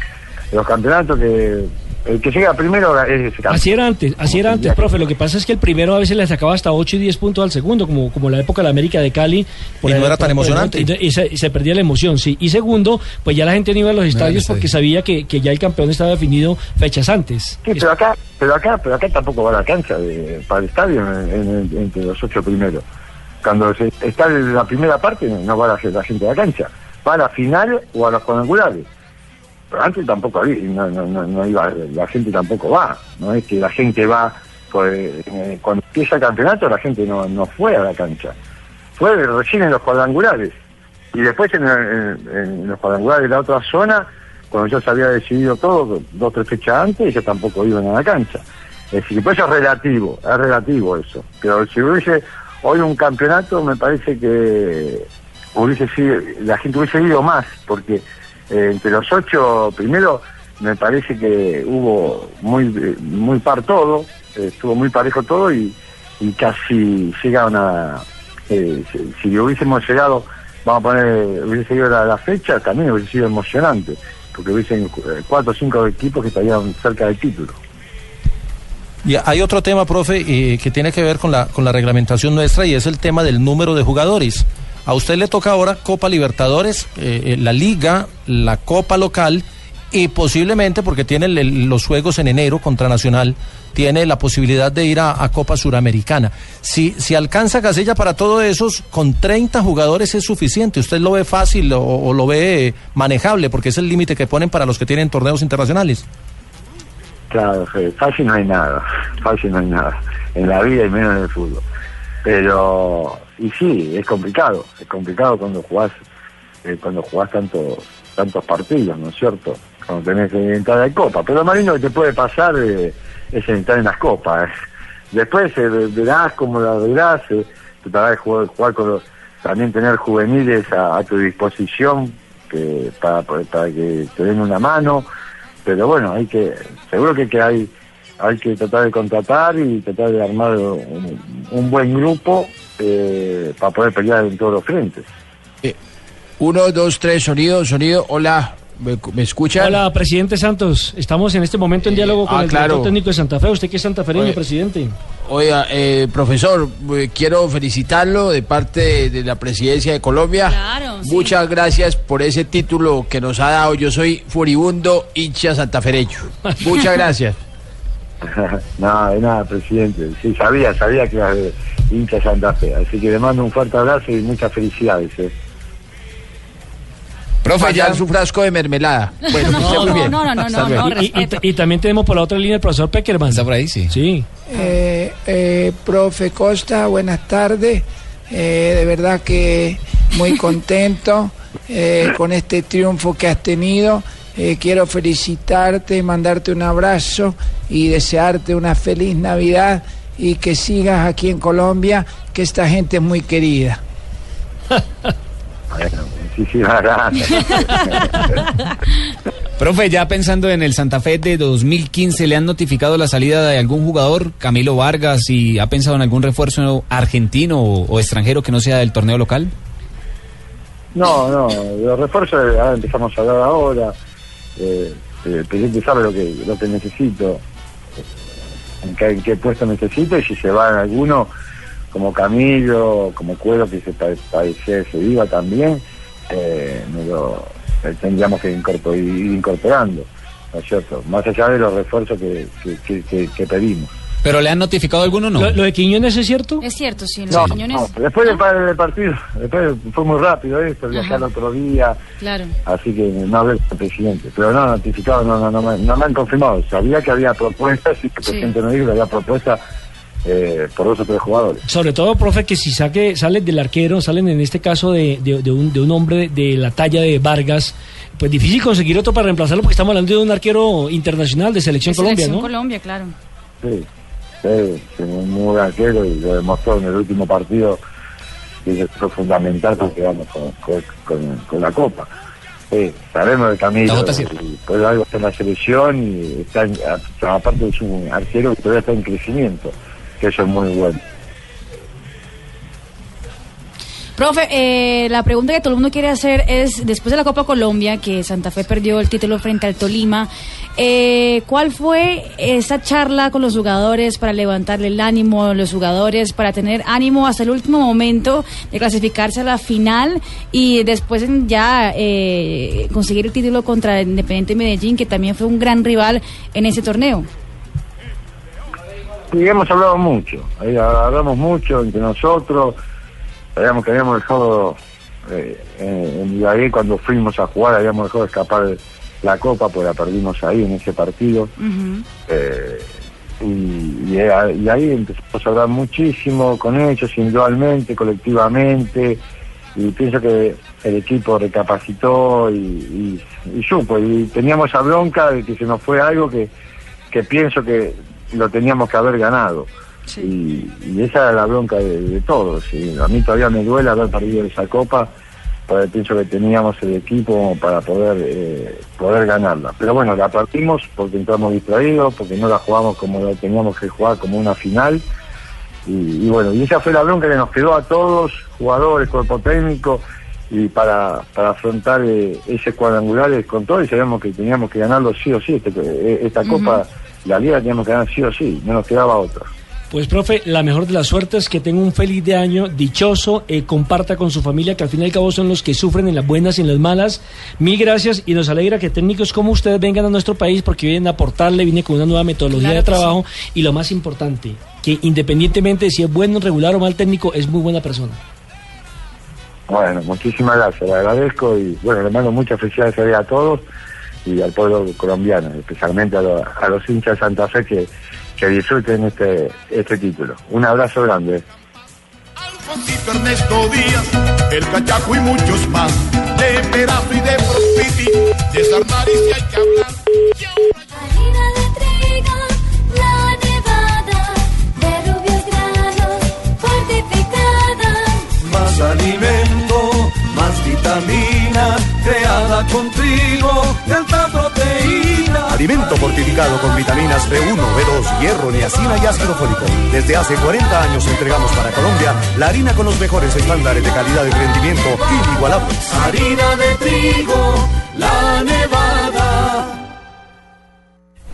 los campeonatos que el que llega primero es ese campeón. Así era antes, así era antes, profe. Lo que pasa es que el primero a veces le sacaba hasta 8 y 10 puntos al segundo, como, como la época de la América de Cali. Y no era tan emocionante. Y, y se, y se perdía la emoción, sí. Y segundo, pues ya la gente no iba a los estadios porque sabía que, que ya el campeón estaba definido fechas antes. Sí, pero acá, pero acá, pero acá tampoco va a la cancha de, para el estadio en- en- en- entre los ocho primeros. Cuando se, está en la primera parte no va la, la gente a la cancha, va a la final o a los cuadrangulares. Antes tampoco había, no, no, no, no iba, la gente tampoco va, no es que la gente va, pues, eh, cuando empieza el campeonato la gente no, no fue a la cancha, fue recién en los cuadrangulares y después en, los cuadrangulares de la otra zona, cuando ya se había decidido todo, dos tres fechas antes, ya tampoco iban a la cancha. Es decir, pues eso es relativo, es relativo eso. Pero si hubiese hoy un campeonato, me parece que hubiese sido, la gente hubiese ido más, porque eh, entre los ocho, primero, me parece que hubo muy muy par todo, estuvo muy parejo todo y, casi llegaron a... eh, si, si hubiésemos llegado, vamos a poner, hubiese seguido la, la fecha, también hubiese sido emocionante, porque hubiesen eh, cuatro o cinco equipos que estarían cerca del título. Y hay otro tema, profe, eh, que tiene que ver con la, con la reglamentación nuestra y es el tema del número de jugadores. A usted le toca ahora Copa Libertadores, eh, eh, la Liga, la Copa Local y posiblemente, porque tiene los juegos en enero contra Nacional, tiene la posibilidad de ir a, Copa Suramericana. Si, si alcanza Casella para todos esos, con 30 jugadores es suficiente. ¿Usted lo ve fácil o, o lo ve manejable? Porque es el límite que ponen para los que tienen torneos internacionales. Claro, fácil no hay nada, fácil no hay nada, en la vida y menos en el fútbol. Pero, y sí, es complicado, es complicado cuando jugás, eh, cuando jugás tantos, tantos partidos, ¿no es cierto? Cuando tenés que entrar a la copa. Pero lo más lindo que te puede pasar eh, es entrar en las copas. eh. Después eh, verás cómo la verás, eh, tratarás de jugar, jugar con los, también tener juveniles a, a tu disposición que, para, para que te den una mano pero bueno, hay que, seguro que, que hay, hay que tratar de contratar y tratar de armar un, un buen grupo eh, para poder pelear en todos los frentes. Uno, dos, tres, sonido, sonido. Hola, ¿me, me escuchan? Hola, presidente Santos. Estamos en este momento en diálogo con ah, el claro. director técnico de Santa Fe. Usted que es santafereño, Oye. presidente. Oiga, eh, profesor, eh, quiero felicitarlo de parte de, la presidencia de Colombia. Claro, sí. Muchas gracias por ese título que nos ha dado. Yo soy furibundo hincha santafereño. Muchas gracias. nada, de nada, presidente. Sí, sabía, sabía que era de hincha Santa Fe. Así que le mando un fuerte abrazo y muchas felicidades. eh. Profe, ya su frasco de mermelada. Bueno, No, muy no, bien. no, no, no, no, no, Y, y- y también tenemos por la otra línea el profesor Peckerman. ¿Está por ahí? Sí. Sí. Eh, eh, profe Costa, buenas tardes. Eh, de verdad que muy contento eh, con este triunfo que has tenido. Eh, quiero felicitarte, mandarte un abrazo y desearte una feliz Navidad y que sigas aquí en Colombia, que esta gente es muy querida. Bueno, muchísimas gracias. Profe, ya pensando en el Santa Fe de 2015, ¿le han notificado la salida de algún jugador, Camilo Vargas, y ha pensado en algún refuerzo argentino o, o extranjero que no sea del torneo local? No, no, los refuerzos ahora empezamos a hablar ahora. Eh, el presidente sabe lo que, lo que necesito, en qué, en qué puesto necesito, y si se va en alguno, como Camilo, como Cuero, que se que se iba también, eh, me lo, eh, tendríamos que incorpor- ir incorporando, ¿no es cierto? Más allá de los refuerzos que- que pedimos. ¿Pero le han notificado alguno o no? ¿Lo, lo de Quiñones es cierto? Es cierto, sí, No, Quiñones. no, después del, del partido, después fue muy rápido esto, viajar el otro día, Claro. así que no hablé con el presidente. Pero no, notificado, no, no, no, me, no me han confirmado. Sabía que había propuestas y que el Sí. presidente no dijo que había propuestas eh, por dos o tres jugadores. Sobre todo, profe, que si saque, salen del arquero, salen en este caso de, de- de un, de un hombre de la talla de Vargas, pues difícil conseguir otro para reemplazarlo porque estamos hablando de un arquero internacional de Selección De Colombia, Selección ¿no? Colombia, claro. Sí, sí, muy, arquero y lo demostró en el último partido y eso fue fundamental para que vamos con, con, la Copa. Sí, sabemos sí. y por algo está en la selección y está en- aparte es un arquero que todavía está en crecimiento, que eso es muy bueno. Profe, eh, la pregunta que todo el mundo quiere hacer es, después de la Copa Colombia, que Santa Fe perdió el título frente al Tolima, eh, ¿cuál fue esa charla con los jugadores para levantarle el ánimo a los jugadores, para tener ánimo hasta el último momento de clasificarse a la final y después ya eh, conseguir el título contra Independiente Medellín, que también fue un gran rival en ese torneo? Y hemos hablado mucho, ahí hablamos mucho entre nosotros, sabíamos que habíamos dejado, eh, en, Ibagué cuando fuimos a jugar, habíamos dejado escapar la copa, pues la perdimos ahí en ese partido. Eh, y, y, eh, y ahí empezamos a hablar muchísimo con ellos, individualmente, colectivamente, y pienso que el equipo recapacitó y, y- supo, y teníamos esa bronca de que se nos fue algo que, que pienso que lo teníamos que haber ganado. Y, y esa es la bronca de, de todos. y a mí todavía me duele haber perdido esa copa, porque pienso que teníamos el equipo para poder eh, poder ganarla. Pero bueno, la partimos porque entramos distraídos, porque no la jugamos como la teníamos que jugar, como una final. Y, y bueno, y esa fue la bronca que nos quedó a todos, jugadores, cuerpo técnico, y para, para afrontar eh, ese cuadrangular con todo, y sabíamos que teníamos que ganarlo sí o sí. Este- eh, esta Ujú. copa, la liga teníamos que ganar sí o sí, no nos quedaba otra. Pues, profe, la mejor de las suertes, que tenga un feliz de año, dichoso, eh, comparta con su familia, que al fin y al cabo son los que sufren en las buenas y en las malas. Mil gracias y nos alegra que técnicos como ustedes vengan a nuestro país porque vienen a aportarle, viene con una nueva metodología Claro de trabajo y lo más importante, que independientemente de si es bueno, regular o mal técnico, es muy buena persona. Bueno, muchísimas gracias, le agradezco y bueno, le mando muchas felicidades a todos y al pueblo colombiano, especialmente a, los- a los hinchas de Santa Fe que, que disfruten este, este título. Un abrazo grande. Alfonsito Ernesto Díaz, el Cachaco y muchos más. De Perazo y de Profiti, de Sarnari si hay que hablar. Harina de trigo, la nevada, de rubios granos, fortificada. Más alimento, más vitamina, creada con trigo de alta proteína. Alimento fortificado con vitaminas B1, B2, hierro, niacina y ácido fólico. Desde hace 40 años entregamos para Colombia la harina con los mejores estándares de calidad y rendimiento inigualables. Harina de trigo, la nevada.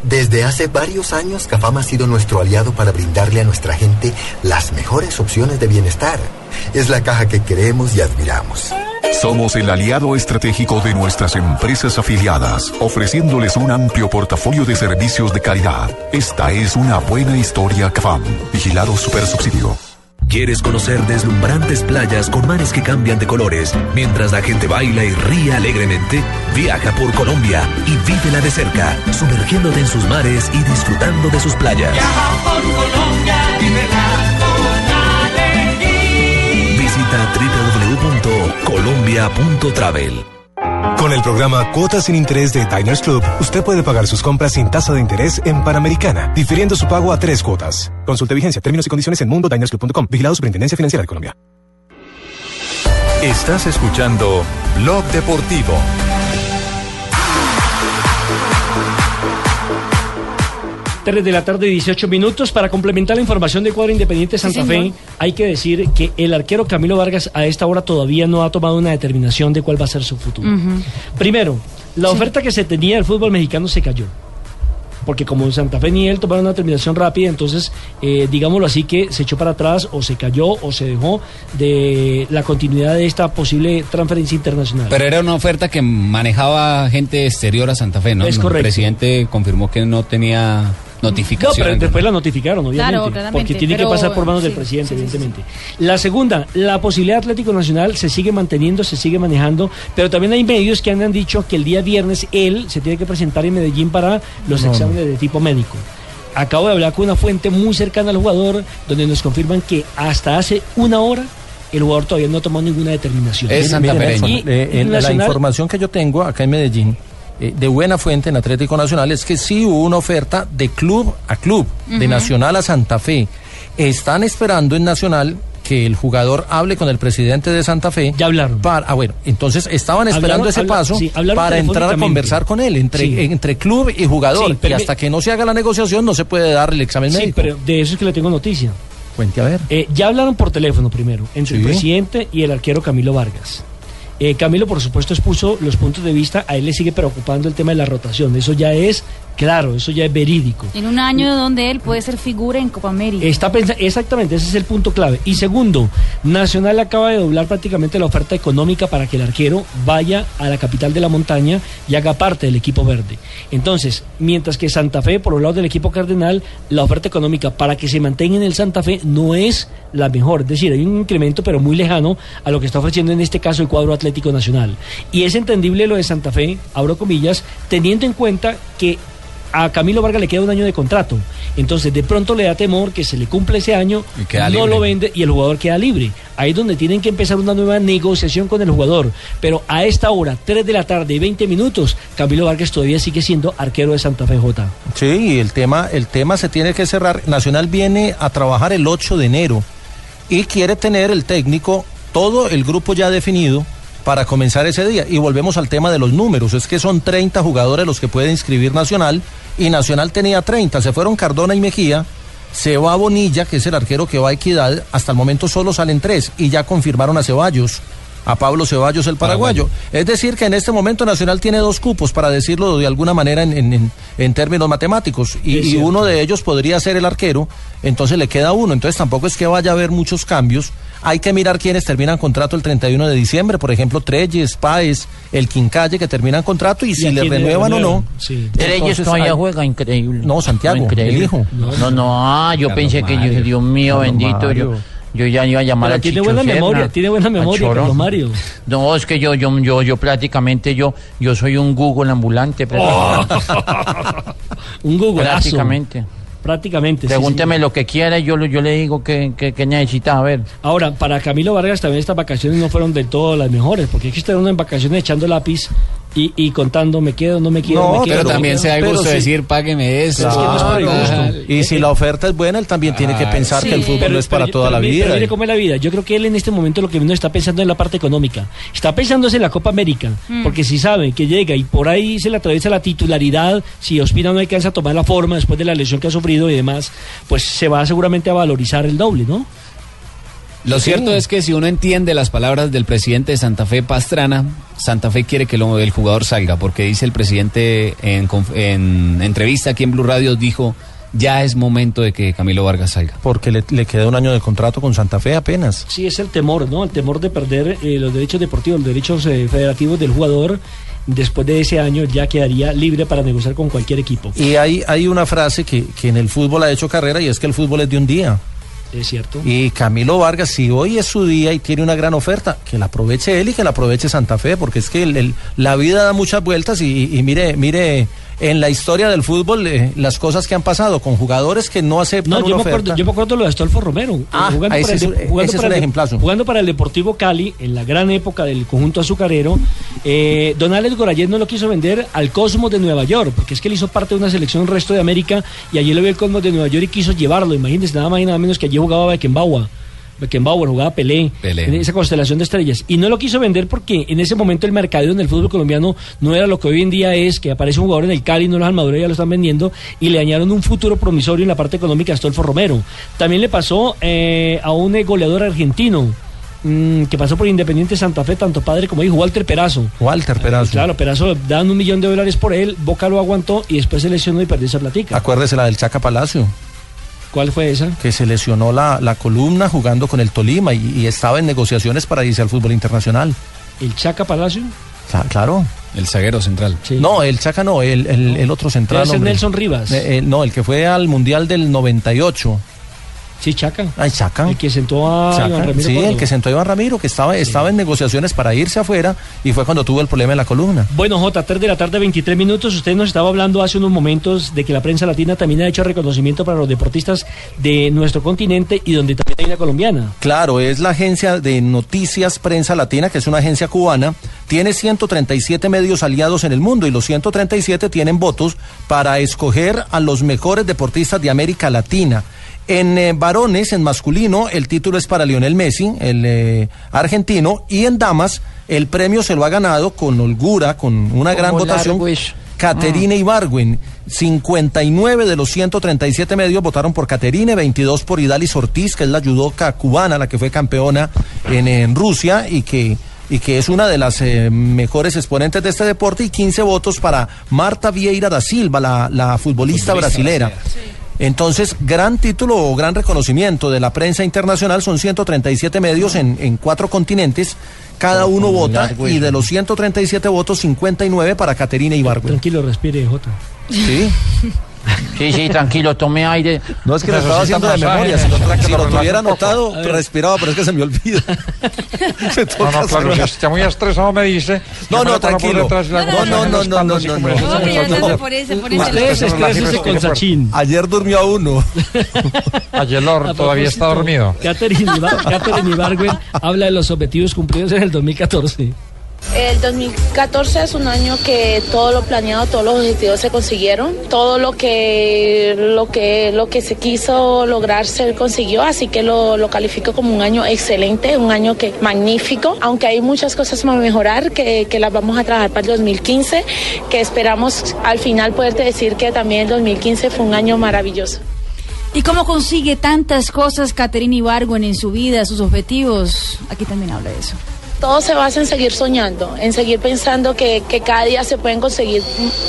Desde hace varios años, Cafam ha sido nuestro aliado para brindarle a nuestra gente las mejores opciones de bienestar. Es la caja que queremos y admiramos. Somos el aliado estratégico de nuestras empresas afiliadas, ofreciéndoles un amplio portafolio de servicios de calidad. Esta es una buena historia CAFAM. Vigilado Supersubsidio. ¿Quieres conocer deslumbrantes playas con mares que cambian de colores mientras la gente baila y ríe alegremente? Viaja por Colombia y vívela de cerca, sumergiéndote en sus mares y disfrutando de sus playas. por Colombia, Visita www.colombia.travel. Con el programa Cuotas sin Interés de Diners Club, usted puede pagar sus compras sin tasa de interés en Panamericana, difiriendo su pago a tres cuotas. Consulte vigencia, términos y condiciones en mundodinersclub.com. Vigilado Superintendencia Financiera de Colombia. Estás escuchando Blog Deportivo. Tres de la tarde, 18 minutos. Para complementar la información de cuadro Independiente Santa Fe, hay que decir que el arquero Camilo Vargas a esta hora todavía no ha tomado una determinación de cuál va a ser su futuro. Primero, la oferta que se tenía del fútbol mexicano se cayó. Porque como Santa Fe ni él tomaron una determinación rápida, entonces, eh, digámoslo así, que se echó para atrás o se cayó o se dejó de la continuidad de esta posible transferencia internacional. Pero era una oferta que manejaba gente exterior a Santa Fe, ¿no? Es El correcto. presidente confirmó que no tenía Notificación. No, pero después la notificaron, obviamente. Claro, claramente, porque tiene pero- que pasar por manos del sí, presidente, sí, sí, evidentemente. La segunda, la posibilidad de Atlético Nacional se sigue manteniendo, se sigue manejando, pero también hay medios que han han dicho que el día viernes él se tiene que presentar en Medellín para los No, no. exámenes de tipo médico. Acabo de hablar con una fuente muy cercana al jugador, donde nos confirman que hasta hace una hora el jugador todavía no ha tomado ninguna determinación. Y eh, en la información que yo tengo acá en Medellín, eh, de buena fuente en Atlético Nacional, es que sí hubo una oferta de club a club, de. Nacional a Santa Fe. Están esperando en Nacional que el jugador hable con el presidente de Santa Fe. Ya hablaron. Para, ah, bueno, entonces estaban esperando Hablaron- ese habla- paso sí, para entrar a conversar con él, entre, Sí. entre club y jugador. Sí, pero y hasta que no se haga la negociación no se puede dar el examen Sí, médico. pero de eso es que le tengo noticia. Cuente a ver. Eh, ya hablaron por teléfono primero, entre el Sí. presidente y el arquero Camilo Vargas. Eh, Camilo, por supuesto, expuso los puntos de vista, a él le sigue preocupando el tema de la rotación, eso ya es claro, eso ya es verídico. En un año donde él puede ser figura en Copa América. Está pensa- exactamente, ese es el punto clave. Y segundo, Nacional acaba de doblar prácticamente la oferta económica para que el arquero vaya a la capital de la montaña y haga parte del equipo verde. Entonces, mientras que Santa Fe, por los lados del equipo cardenal, la oferta económica para que se mantenga en el Santa Fe no es la mejor. Es decir, hay un incremento, pero muy lejano a lo que está ofreciendo en este caso el cuadro Atlético Nacional. Y es entendible lo de Santa Fe, abro comillas, teniendo en cuenta que a Camilo Vargas le queda un año de contrato. Entonces, de pronto le da temor que se le cumple ese año, Y queda no libre. lo vende y el jugador queda libre. Ahí es donde tienen que empezar una nueva negociación con el jugador. Pero a esta hora, 3 de la tarde y 20 minutos, Camilo Vargas todavía sigue siendo arquero de Santa Fe J. Sí, y el tema, el tema se tiene que cerrar. Nacional viene a trabajar el 8 de enero y quiere tener el técnico, todo el grupo ya definido para comenzar ese día. Y volvemos al tema de los números. Es que son 30 jugadores los que puede inscribir Nacional y Nacional tenía 30. Se fueron Cardona y Mejía. Se va Bonilla, que es el arquero que va a Equidad. Hasta el momento solo salen tres y ya confirmaron a Ceballos. A Pablo Ceballos, el paraguayo. Es decir, que en este momento Nacional tiene dos cupos, para decirlo de alguna manera en, en- en- términos matemáticos. Y, uno de ellos podría ser el arquero, entonces le queda uno. Entonces tampoco es que vaya a haber muchos cambios. Hay que mirar quiénes terminan contrato el 31 de diciembre. Por ejemplo, Treyes, Páez, el Quincalle, que terminan contrato y, si a le renuevan o no. Sí. Treyes todavía hay- juega increíble. No, Santiago, increíble. el hijo. No, no, ah, yo Carlos pensé que yo. Dios mío, Carlos bendito, yo, Mario. yo ya iba a llamar Pero al tiene Chicho buena Serna, memoria, tiene buena memoria. Carlos Mario. No, es que yo, yo, yo, yo prácticamente, yo, yo soy un Google ambulante. prácticamente. Un googleazo. Prácticamente. Prácticamente. sí, Pregúnteme señor. lo que quiera yo, yo le digo que, que, que necesita. A ver. Ahora, para Camilo Vargas también estas vacaciones no fueron del todo las mejores, porque es que estar uno en vacaciones echando lápiz y, y contando, me quedo, no me quedo, No, me quedo. Pero no también se da el gusto de sí. decir, págueme eso. Es que no es por el Ah, gusto. Y si la oferta es buena, él también tiene que pensar que el fútbol pero- no es para pero- toda pero la mire- vida. pero mire cómo es la vida. Yo creo que él en este momento lo que no está pensando en la parte económica. Está pensando en la Copa América. Mm. Porque si sabe que llega y por ahí se le atraviesa la titularidad, si Ospina no alcanza a tomar la forma después de la lesión que ha sufrido y demás, pues se va seguramente a valorizar el doble, ¿no? Lo cierto es que si uno entiende las palabras del presidente de Santa Fe, Pastrana, Santa Fe quiere que lo- el jugador salga, porque dice el presidente en, entrevista aquí en Blue Radio, dijo, ya es momento de que Camilo Vargas salga. Porque le, le queda un año de contrato con Santa Fe apenas. Sí, es el temor, ¿no? El temor de perder eh, los derechos deportivos, los derechos eh, federativos del jugador. Después de ese año ya quedaría libre para negociar con cualquier equipo. Y hay, hay una frase que, que en el fútbol ha hecho carrera y es que el fútbol es de un día. Es cierto. Y Camilo Vargas, si hoy es su día y tiene una gran oferta, que la aproveche él y que la aproveche Santa Fe, porque es que la vida da muchas vueltas y, y mire, mire, en la historia del fútbol eh, las cosas que han pasado con jugadores que no aceptan No, una yo me, oferta. acuerdo, yo me acuerdo lo de Astolfo Romero. eh, Ah, jugando, para el, de- para jugando para el Deportivo Cali, en la gran época del conjunto azucarero, eh, Don Alex Gorayet no lo quiso vender al Cosmos de Nueva York, porque es que él hizo parte de una selección resto de América y allí lo vio el Cosmos de Nueva York y quiso llevarlo. Imagínense, nada más y nada menos que allí jugaba Beckenbauer. Beckenbauer jugaba Pelé, Pelé. en esa constelación de estrellas. Y no lo quiso vender porque en ese momento el mercadeo en el fútbol colombiano no era lo que hoy en día es, que aparece un jugador en el Cali, no los armadores ya lo están vendiendo, y le añadieron un futuro promisorio en la parte económica a Astolfo Romero. También le pasó eh, a un eh, goleador argentino. mm, que pasó por Independiente Santa Fe, tanto padre como hijo, Walter Perazo. Walter Perazo. Claro, Perazo dan un millón de dólares por él, Boca lo aguantó y después se lesionó y perdió esa platica. Acuérdese la del Chaca Palacio. ¿Cuál fue esa? Que se lesionó la, la columna jugando con el Tolima y, y estaba en negociaciones para irse al fútbol internacional. ¿El Chaca Palacio? Cla- Claro. El zaguero central. No, el Chaca no, el, el, el otro central. Hombre. Nelson Rivas. Eh, eh, no, el que fue al Mundial del 98. Sí, Chaca. Ay, Chaca. El que sentó a Chaca, Iván Ramiro sí, Córdoba. el que sentó a Iván Ramiro, que estaba, estaba en negociaciones para irse afuera y fue cuando tuvo el problema en la columna. Bueno, J, 3 de la tarde, 23 minutos. Usted nos estaba hablando hace unos momentos de que la prensa latina también ha hecho reconocimiento para los deportistas de nuestro continente y donde también hay una colombiana. Claro, es la agencia de noticias Prensa Latina, que es una agencia cubana. Tiene 137 medios aliados en el mundo y los 137 tienen votos para escoger a los mejores deportistas de América Latina. En eh, varones, en masculino, el título es para Lionel Messi, el eh, argentino, y en damas, el premio se lo ha ganado con holgura, con una gran votación. Larguish. Caterine Ibargüen. 59 de los 137 medios votaron por Caterine, 22 por Idalis Ortiz, que es la judoka cubana, la que fue campeona en, en Rusia y que, y que es una de las eh, mejores exponentes de este deporte, y 15 votos para Marta Vieira da Silva, la, la futbolista, brasilera. Entonces, gran título o gran reconocimiento de la prensa internacional, son 137 medios en, en cuatro continentes, cada uno vota y de los 137 votos, 59 para Caterina Ibargüen. Tranquilo, respire, J. Sí. Sí, sí, tranquilo, tome aire. No es que lo estaba haciendo de memoria, si lo, si lo tuviera anotado, respiraba, pero es que se me olvida. Me No, no, claro, si está muy estresado me dice. No, no, por tranquilo. No, no, no, no, no, no, no. se esclarece con Sachin. Ayer durmió a uno. Ayer todavía está dormido. Catherine Ibargüen habla de los objetivos cumplidos en el 2014. El 2014 es un año que todo lo planeado, todos los objetivos se consiguieron, todo lo que lo que lo que se quiso lograr se consiguió, así que lo, lo califico como un año excelente, un año que magnífico, aunque hay muchas cosas para mejorar que, que las vamos a trabajar para el 2015, que esperamos al final poderte decir que también el 2015 fue un año maravilloso. ¿Y cómo consigue tantas cosas Caterina Ibargüen en su vida, sus objetivos? Aquí también habla de eso. Todo se basa en seguir soñando, en seguir pensando que, que cada día se pueden conseguir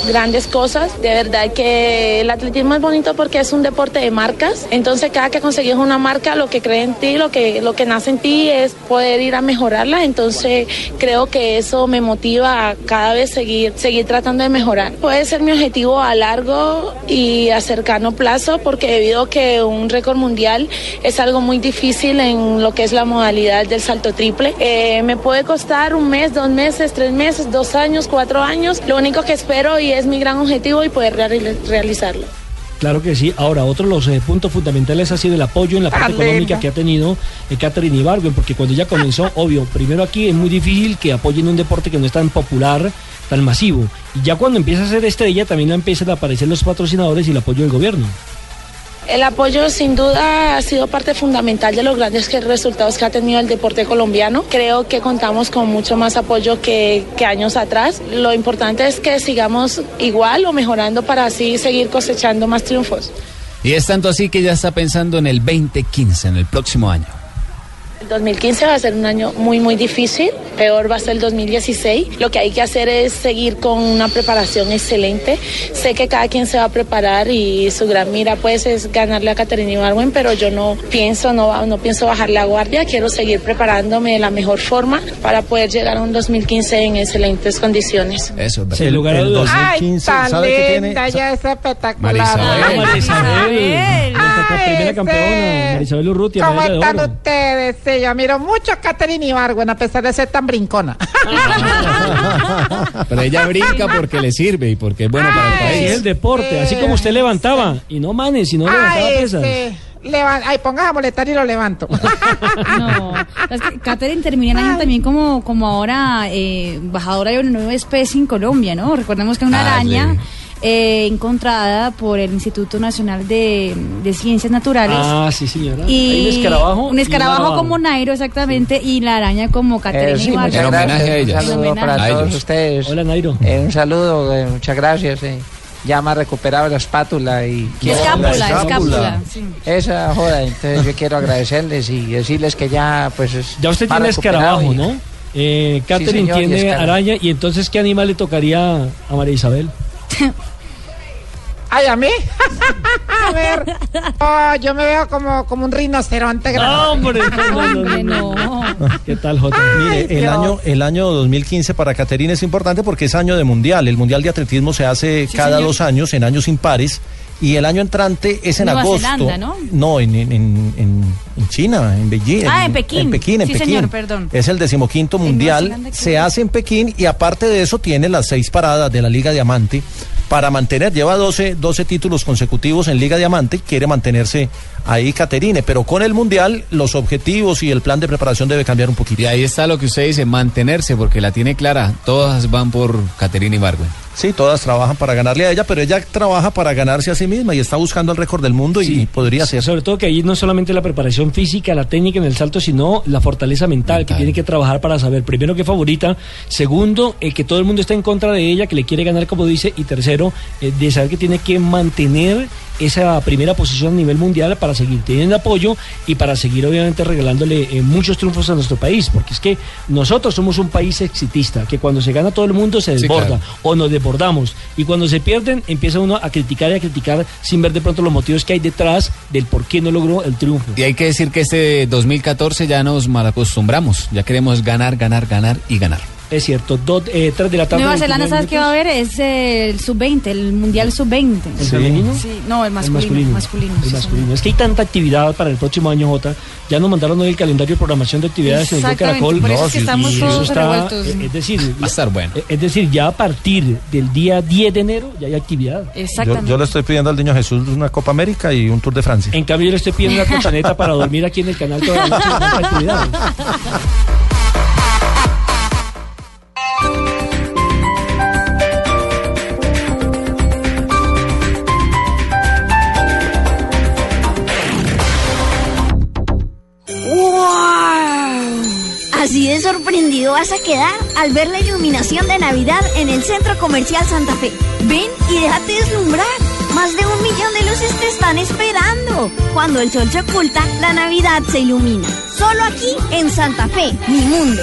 grandes cosas. De verdad que el atletismo es bonito porque es un deporte de marcas. Entonces cada que consigues una marca, lo que cree en ti, lo que, lo que nace en ti es poder ir a mejorarla. Entonces creo que eso me motiva a cada vez seguir, seguir tratando de mejorar. Puede ser mi objetivo a largo y a cercano plazo porque debido a que un récord mundial es algo muy difícil en lo que es la modalidad del salto triple. Eh, me puede costar un mes, dos meses, tres meses, dos años, cuatro años. Lo único que espero y es mi gran objetivo y poder reali- realizarlo. Claro que sí. Ahora, otro de los eh, puntos fundamentales ha sido el apoyo en la parte económica que ha tenido eh, Catherine Ibargüen, porque cuando ella comenzó, obvio, primero aquí es muy difícil que apoyen un deporte que no es tan popular, tan masivo. Y ya cuando empieza a ser estrella, también empiezan a aparecer los patrocinadores y el apoyo del gobierno. El apoyo sin duda ha sido parte fundamental de los grandes resultados que ha tenido el deporte colombiano. Creo que contamos con mucho más apoyo que años atrás. Lo importante es que sigamos igual o mejorando para así seguir cosechando más triunfos. Y es tanto así que ya está pensando en el 2015, en el próximo año. El 2015 va a ser un año muy, muy difícil. Peor va a ser el 2016. Lo que hay que hacer es seguir con una preparación excelente. Sé que cada quien se va a preparar y su gran mira pues es ganarle a Caterina Ibargüen, pero yo no pienso, no, va- no pienso bajar la guardia. Quiero seguir preparándome de la mejor forma para poder llegar a un 2015 en excelentes condiciones. Eso, lugar a el dudas. 2015, Tan ¿sabe qué tiene? ya es espectacular. Marisabel, Ay, Marisabel, nuestra Ay, primera sí. campeona, Marisabel Urrutia, ¿Cómo de están oro. ustedes? Sí, yo miro mucho a Catherine Ibargüen a pesar de ser tan brincona. Pero ella brinca porque le sirve y porque es bueno para el país. el deporte, así como usted levantaba, y no manes, si no levantaba Ay, pesas. Leva- Ay, pongas a molestar y lo levanto. No, es que Catherine termina el año también como, como ahora eh, embajadora de una nueva especie en Colombia, ¿no? Recordemos que una Ah, araña. Eh, encontrada por el Instituto Nacional de, de Ciencias Naturales. Ah, sí, señora. Y Hay un escarabajo. Un escarabajo como Nairo, exactamente, y la araña como Catherine Eh, sí, muchas gracias. a ellas. Un saludo para A todos ellos. ustedes. Hola, Nairo. Eh, un saludo, eh, muchas gracias. eh. Ya me ha recuperado la espátula y Escápula, la escápula. escápula. sí. esa joda. Entonces yo quiero agradecerles y decirles que ya, pues. es- Ya usted tiene escarabajo, y- ¿no? Eh, Catherine señor, tiene araña, y entonces, ¿qué animal le tocaría a María Isabel? Ay, a mí. a ver. Oh, yo me veo como, como un rinoceronte grande. No, hombre, no, no, no. ¿Qué tal, Jota? Mire, el año, el año 2015 para Caterina es importante porque es año de mundial. El mundial de atletismo se hace Sí, cada señor. dos años, en años impares. Y el año entrante es en Nueva agosto. Zelanda, ¿no? en, en, en- en- en China, en Beijing. Ah, en Pekín. En Pekín, en Sí, Pekín. señor, perdón. Es el decimoquinto mundial. Zelanda, Se hace en Pekín y aparte de eso tiene las seis paradas de la Liga Diamante para mantener, lleva 12, 12 títulos consecutivos en Liga Diamante, quiere mantenerse ahí Caterine, pero con el Mundial los objetivos y el plan de preparación debe cambiar un poquito. Y ahí está lo que usted dice, mantenerse, porque la tiene clara. Todas van por Caterina Ibargüen. Sí, todas trabajan para ganarle a ella, pero ella trabaja para ganarse a sí misma y está buscando el récord del mundo y podría ser. Sobre todo que ahí no solamente la preparación física, la técnica en el salto, sino la fortaleza mental, que tiene que trabajar para saber, primero, que favorita, segundo, eh, que todo el mundo está en contra de ella, que le quiere ganar, como dice, y tercero, eh, de saber que tiene que mantener esa primera posición a nivel mundial para seguir teniendo apoyo y para seguir, obviamente, regalándole eh, muchos triunfos a nuestro país, porque es que nosotros somos un país exitista, que cuando se gana todo el mundo se Sí, desborda claro. o nos desbordamos. Y cuando se pierden, empieza uno a criticar y a criticar sin ver de pronto los motivos que hay detrás del por qué no logró el triunfo. Y hay que decir que este 2014 ya nos malacostumbramos. Ya queremos ganar, ganar, ganar y ganar. Es cierto, dos, eh, tres de la tarde. Nueva Zelanda, 29 ¿sabes qué va a haber? Es eh, el sub-20, el mundial sub-20. ¿El femenino? Sí, no, el masculino. masculino, El sí, masculino. Es que hay tanta actividad para el próximo año, Jota. Ya nos mandaron hoy el calendario de programación de actividades en el Exactamente, Caracol. por eso es que y estamos todos está, revueltos. eh, Es decir, Va a estar bueno. es decir, ya a partir del día 10 de enero ya hay actividad. Yo, yo le estoy pidiendo al niño Jesús una Copa América y un Tour de Francia. En cambio, yo le estoy pidiendo una colchoneta para dormir aquí en el canal toda la noche. Así de sorprendido vas a quedar al ver la iluminación de Navidad en el Centro Comercial Santa Fe. Ven y déjate deslumbrar. Más de un millón de luces te están esperando. Cuando el sol se oculta, la Navidad se ilumina. Solo aquí en Santa Fe, mi mundo.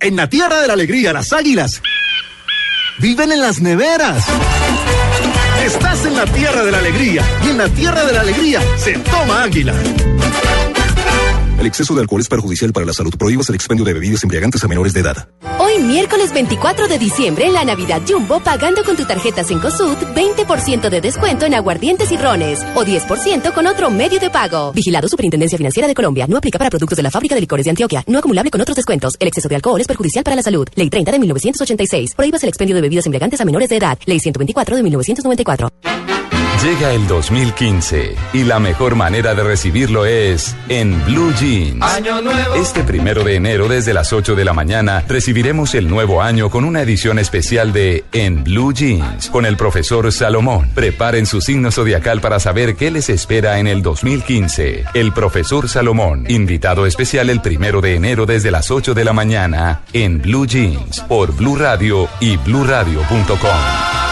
En la tierra de la alegría, las águilas viven en las neveras. Estás en la tierra de la alegría y en la tierra de la alegría se toma águila. El exceso de alcohol es perjudicial para la salud. Prohíbas el expendio de bebidas embriagantes a menores de edad. Hoy miércoles 24 de diciembre en la Navidad Jumbo, pagando con tu tarjeta Cencosud, 20% de descuento en aguardientes y rones o 10% con otro medio de pago. Vigilado Superintendencia Financiera de Colombia. No aplica para productos de la Fábrica de Licores de Antioquia. No acumulable con otros descuentos. El exceso de alcohol es perjudicial para la salud. Ley 30 de 1986. Prohíbas el expendio de bebidas embriagantes a menores de edad. Ley 124 de 1994. Llega el 2015 y la mejor manera de recibirlo es en Blue Jeans. Año nuevo. Este primero de enero desde las 8 de la mañana recibiremos el nuevo año con una edición especial de En Blue Jeans con el profesor Salomón. Preparen su signo zodiacal para saber qué les espera en el 2015. El profesor Salomón, invitado especial el primero de enero desde las 8 de la mañana en Blue Jeans por Blue Radio y bluradio.com.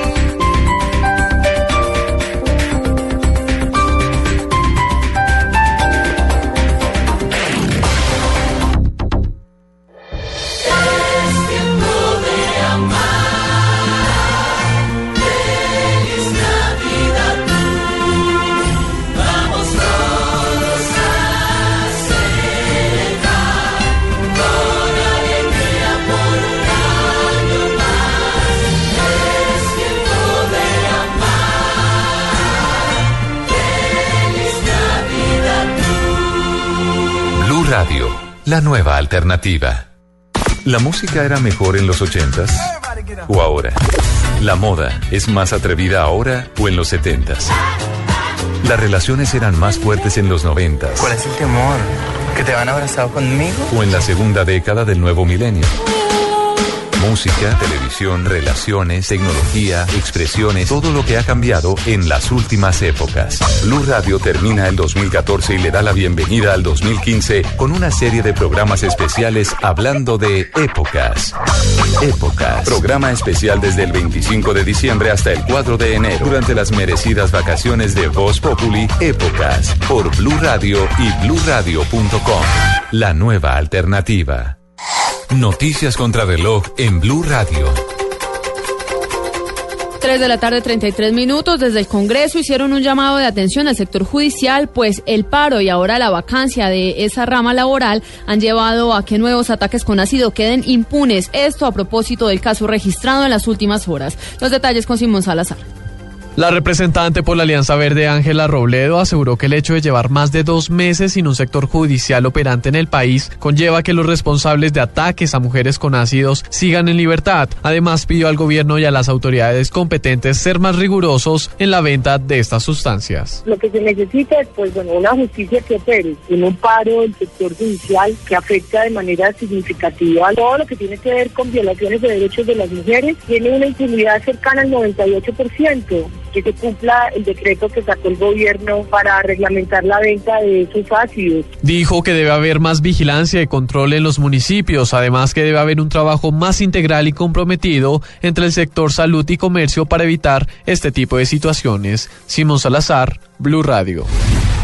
La nueva alternativa. ¿La música era mejor en los ochentas o ahora? ¿La moda es más atrevida ahora o en los setentas? ¿Las relaciones eran más fuertes en los noventas ¿Cuál es el temor? ¿Que te van abrazado conmigo? o en la segunda década del nuevo milenio? Música, televisión, relaciones, tecnología, expresiones, todo lo que ha cambiado en las últimas épocas. Blue Radio termina el 2014 y le da la bienvenida al 2015 con una serie de programas especiales hablando de épocas. Épocas. Programa especial desde el 25 de diciembre hasta el 4 de enero. Durante las merecidas vacaciones de Voz Populi, Épocas. Por Blue Radio y bluradio.com. La nueva alternativa. Noticias contra reloj en Blue Radio. 3 de la tarde, 33 minutos. Desde el Congreso hicieron un llamado de atención al sector judicial, pues el paro y ahora la vacancia de esa rama laboral han llevado a que nuevos ataques con ácido queden impunes. Esto a propósito del caso registrado en las últimas horas. Los detalles con Simón Salazar. La representante por la Alianza Verde, Ángela Robledo, aseguró que el hecho de llevar más de dos meses sin un sector judicial operante en el país conlleva que los responsables de ataques a mujeres con ácidos sigan en libertad. Además, pidió al gobierno y a las autoridades competentes ser más rigurosos en la venta de estas sustancias. Lo que se necesita es pues, bueno, una justicia que opere en un paro del sector judicial que afecta de manera significativa todo lo que tiene que ver con violaciones de derechos de las mujeres. Tiene una impunidad cercana al 98% que se cumpla el decreto que sacó el gobierno para reglamentar la venta de esos ácidos. Dijo que debe haber más vigilancia y control en los municipios, además que debe haber un trabajo más integral y comprometido entre el sector salud y comercio para evitar este tipo de situaciones. Simón Salazar, Blue Radio.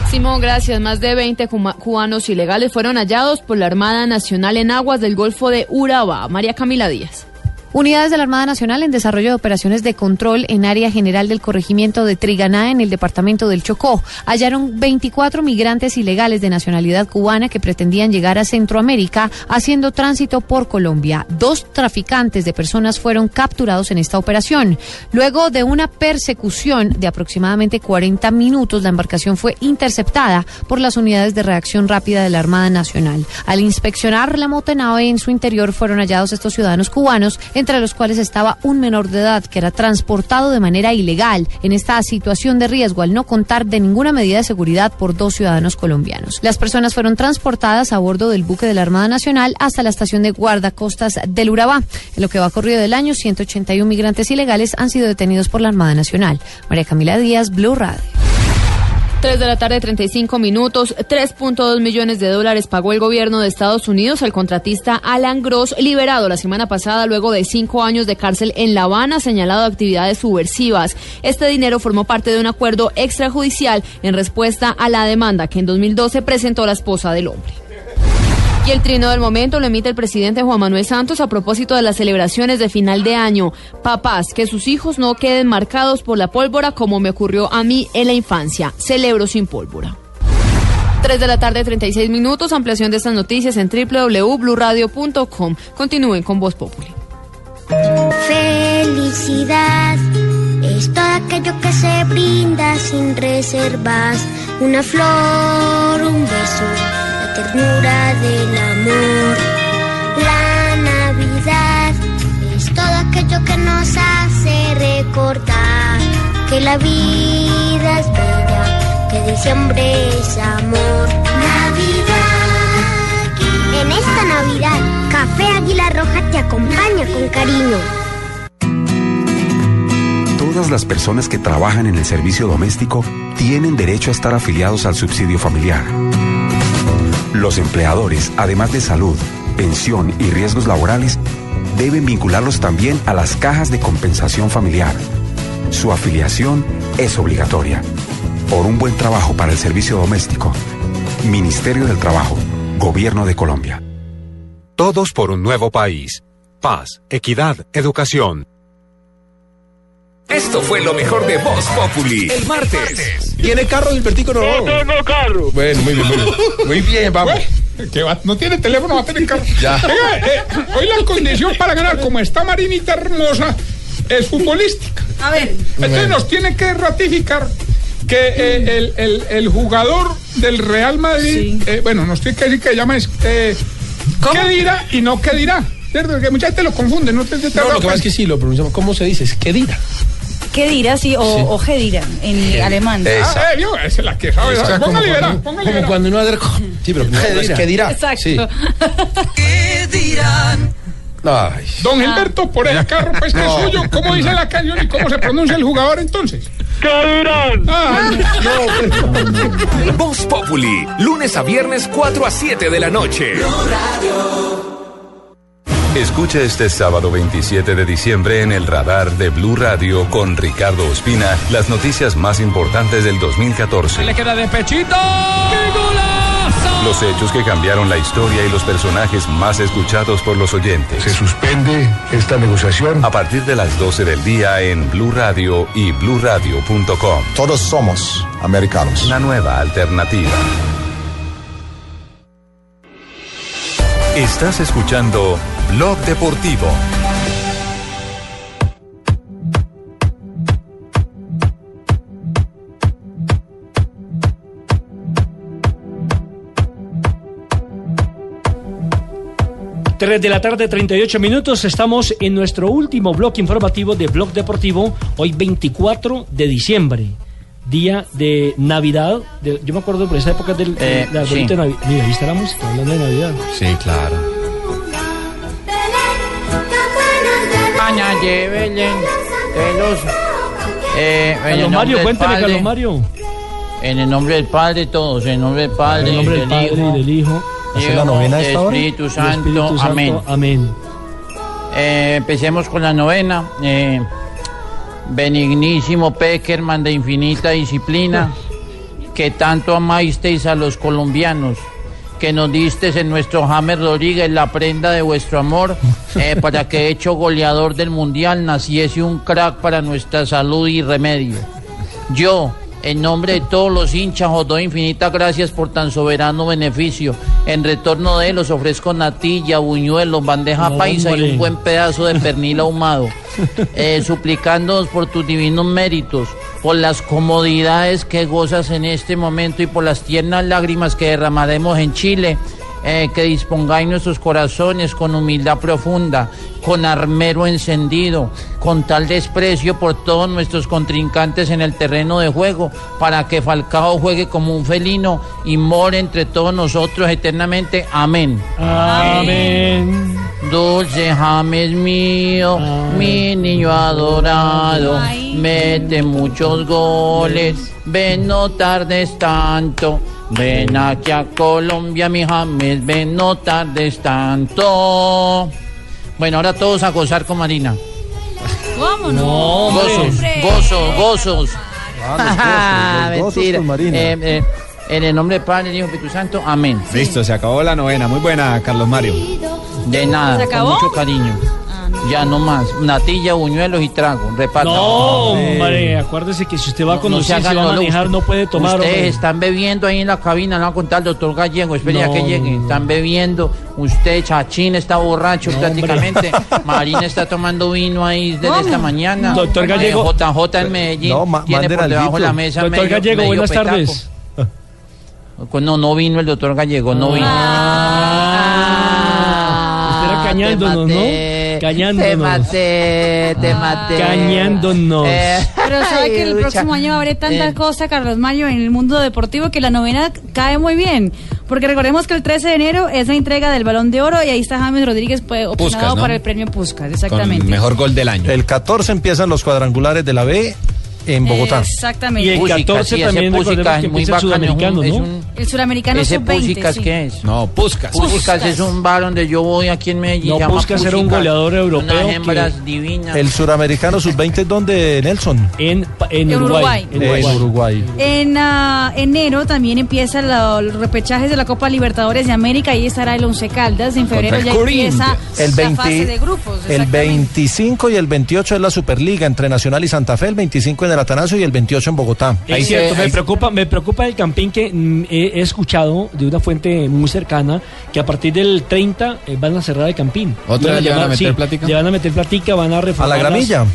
Simón, gracias. Más de 20 cuma- cubanos ilegales fueron hallados por la Armada Nacional en aguas del Golfo de Urabá. María Camila Díaz. Unidades de la Armada Nacional en desarrollo de operaciones de control en área general del corregimiento de Triganá en el departamento del Chocó hallaron 24 migrantes ilegales de nacionalidad cubana que pretendían llegar a Centroamérica haciendo tránsito por Colombia. Dos traficantes de personas fueron capturados en esta operación. Luego de una persecución de aproximadamente 40 minutos, la embarcación fue interceptada por las unidades de reacción rápida de la Armada Nacional. Al inspeccionar la motonave en su interior fueron hallados estos ciudadanos cubanos, entre los cuales estaba un menor de edad que era transportado de manera ilegal en esta situación de riesgo al no contar de ninguna medida de seguridad por dos ciudadanos colombianos. Las personas fueron transportadas a bordo del buque de la Armada Nacional hasta la estación de guardacostas del Urabá. En lo que va corrido del año, 181 migrantes ilegales han sido detenidos por la Armada Nacional. María Camila Díaz, Blue Radio. 3 de la tarde, 35 minutos. 3.2 millones de dólares pagó el gobierno de Estados Unidos al contratista Alan Gross, liberado la semana pasada luego de cinco años de cárcel en La Habana, señalado de actividades subversivas. Este dinero formó parte de un acuerdo extrajudicial en respuesta a la demanda que en 2012 presentó la esposa del hombre. Y el trino del momento lo emite el presidente Juan Manuel Santos a propósito de las celebraciones de final de año. Papás, que sus hijos no queden marcados por la pólvora como me ocurrió a mí en la infancia. Celebro sin pólvora. 3 de la tarde, 36 minutos. Ampliación de estas noticias en www.bluradio.com. Continúen con Voz Populi. Felicidad es todo aquello que se brinda sin reservas. Una flor, un beso, ternura del amor. La Navidad es todo aquello que nos hace recordar que la vida es bella, que diciembre es amor. Navidad. En esta Navidad, Café Águila Roja te acompaña con cariño. Todas las personas que trabajan en el servicio doméstico tienen derecho a estar afiliados al subsidio familiar. Los empleadores, además de salud, pensión y riesgos laborales, deben vincularlos también a las cajas de compensación familiar. Su afiliación es obligatoria. Por un buen trabajo para el servicio doméstico. Ministerio del Trabajo, Gobierno de Colombia. Todos por un nuevo país. Paz, equidad, educación. Esto fue lo mejor de Voz Populi. El martes. ¿Tiene carro Gilbertico? No, No tengo carro. Bueno, muy bien, muy bien. Muy bien, vamos. ¿Qué va? No tiene teléfono, va a tener carro. Ya. Oiga, eh, hoy la condición para ganar, como está Marinita hermosa, es futbolística. A ver. Entonces nos tiene que ratificar que eh, el, el- el jugador del Real Madrid, eh, bueno, nos tiene que decir que llama es eh, ¿qué dirá y no qué dirá? ¿Cierto? Que mucha gente lo confunde, no te, te- No, lo que pasa es que sí, lo pronunciamos. ¿Cómo se dice? Es que dirá. ¿Qué dirá? Sí, o, Sí. o Gedira en alemán. Ah, eh, esa es la que sabe. O sea, como cuando- como cuando uno hace... Sí, pero no, es que dirá. Exacto. Sí. ¿Qué dirán? Ay. Don Gilberto, por el carro, pues que No. es suyo. ¿Cómo dice la canción y cómo se pronuncia el jugador entonces? ¿Qué dirán? Voz Populi, lunes a viernes 4 a 7 de la noche. Escucha este sábado 27 de diciembre en el radar de Blue Radio con Ricardo Ospina las noticias más importantes del 2014. Le queda de pechito. Los hechos que cambiaron la historia y los personajes más escuchados por los oyentes. Se suspende esta negociación a partir de las 12 del día en Blue Radio y bluradio.com. Todos somos americanos. Una nueva alternativa. Estás escuchando Blog Deportivo. Tres de la tarde, 38 minutos. Estamos en nuestro último bloque informativo de Blog Deportivo, hoy 24 de diciembre, día de Navidad. de- yo me acuerdo por esa época del Eh, sí. de Navidad. Mira, ahí está la música, hablando de Navidad. Sí, claro. Mañana llévelen de los. Eh, en el Carlos nombre Mario, del Padre, Carlos Mario. En el nombre del Padre, todos. En el nombre del Padre, En el nombre del Padre Hijo, y del Hijo. ¿Hace la novena hora? Espíritu del Santo. Espíritu Santo. Amén. Amén. Eh, empecemos con la novena. Eh, benignísimo Peckerman de infinita disciplina, que tanto amasteis a los colombianos, que nos distes en nuestro James Rodríguez la prenda de vuestro amor, eh, para que hecho goleador del mundial naciese un crack para nuestra salud y remedio. Yo, en nombre de todos los hinchas, os doy infinitas gracias por tan soberano beneficio. En retorno de él os ofrezco natilla, buñuelos, bandeja No, paisa y un buen pedazo de pernil ahumado. Eh, suplicándonos por tus divinos méritos, por las comodidades que gozas en este momento y por las tiernas lágrimas que derramaremos en Chile. Eh, que dispongáis nuestros corazones con humildad profunda, con armero encendido, con tal desprecio por todos nuestros contrincantes en el terreno de juego, para que Falcao juegue como un felino y more entre todos nosotros eternamente. Amén. Amén. Dulce James mío, mi niño adorado, mete muchos goles, ven no tardes tanto, ven aquí a Colombia mi James, ven no tardes tanto. Bueno, ahora todos a gozar con Marina. Vámonos. Gozos, Hombre. gozos, gozos. Ah, los gozos, los gozos Mentira. con Marina. Eh, eh, en el nombre del Padre, del Hijo Espíritu Santo, amén. Listo, se acabó la novena. Muy buena, Carlos Mario. De nada, ¿Se acabó? con mucho cariño. Ya no más. Natilla, buñuelos y trago. Reparta. No, hombre, acuérdese que si usted va a No se conducir, si hagan va a manejar, usted- no puede tomar. Ustedes hombre. están bebiendo ahí en la cabina, le va a contar al doctor Gallego. Espere a No, que llegue. no, no. Están bebiendo. Usted, Chachín, está borracho No, prácticamente. Marina está tomando vino ahí desde esta mañana. Doctor Eh, Gallego. JJ en Medellín. No, ma- tiene por debajo de la mesa Doctor medio- Gallego, medio buenas petaco. tardes. No, no vino el doctor Gallego, no vino. Ah, usted era cañándonos, te ¿no? Maté, Cañándonos. Te maté, te maté. Cañándonos. Eh, Pero sabe que el lucha. próximo año habrá tanta Eh. cosa, Carlos Mayo, en el mundo deportivo que la novena cae muy bien. Porque recordemos que el 13 de enero es la entrega del Balón de Oro y ahí está James Rodríguez pues, ¿no? para el premio Puskas, exactamente. Con mejor gol del año. El 14 empiezan los cuadrangulares de la B en Bogotá. Exactamente. Y el Música, 14 sí, ese también música recordemos que es muy empieza el bacano, es un- sudamericano, es ¿no? un- El suramericano ¿Ese sub-20. Puskas sí. qué es? No, Puskas. Puskas es un bar donde yo voy aquí en Medellín. No, Puskás era un goleador europeo Unas que- hembras divinas. El suramericano sub-20 es donde, Nelson. En, en En Uruguay. Uruguay. En En Uruguay. En ah, enero también empiezan la- los repechajes de la Copa Libertadores de América. Ahí estará el Once Caldas. En febrero Contra ya empieza. El, la 20 fase de grupos. el exactamente. 25 y el 28 es la Superliga entre Nacional y Santa Fe, el 25 en el Atanasio y el 28 en Bogotá. Es Ahí cierto, se- me ahí- preocupa, me preocupa el campín que mm, he, he escuchado de una fuente muy cercana que a partir del 30 eh, van a cerrar el campín. ¿Otra vez le van a meter platica? Le van a meter platica, van a ¿A reformar la las- gramilla?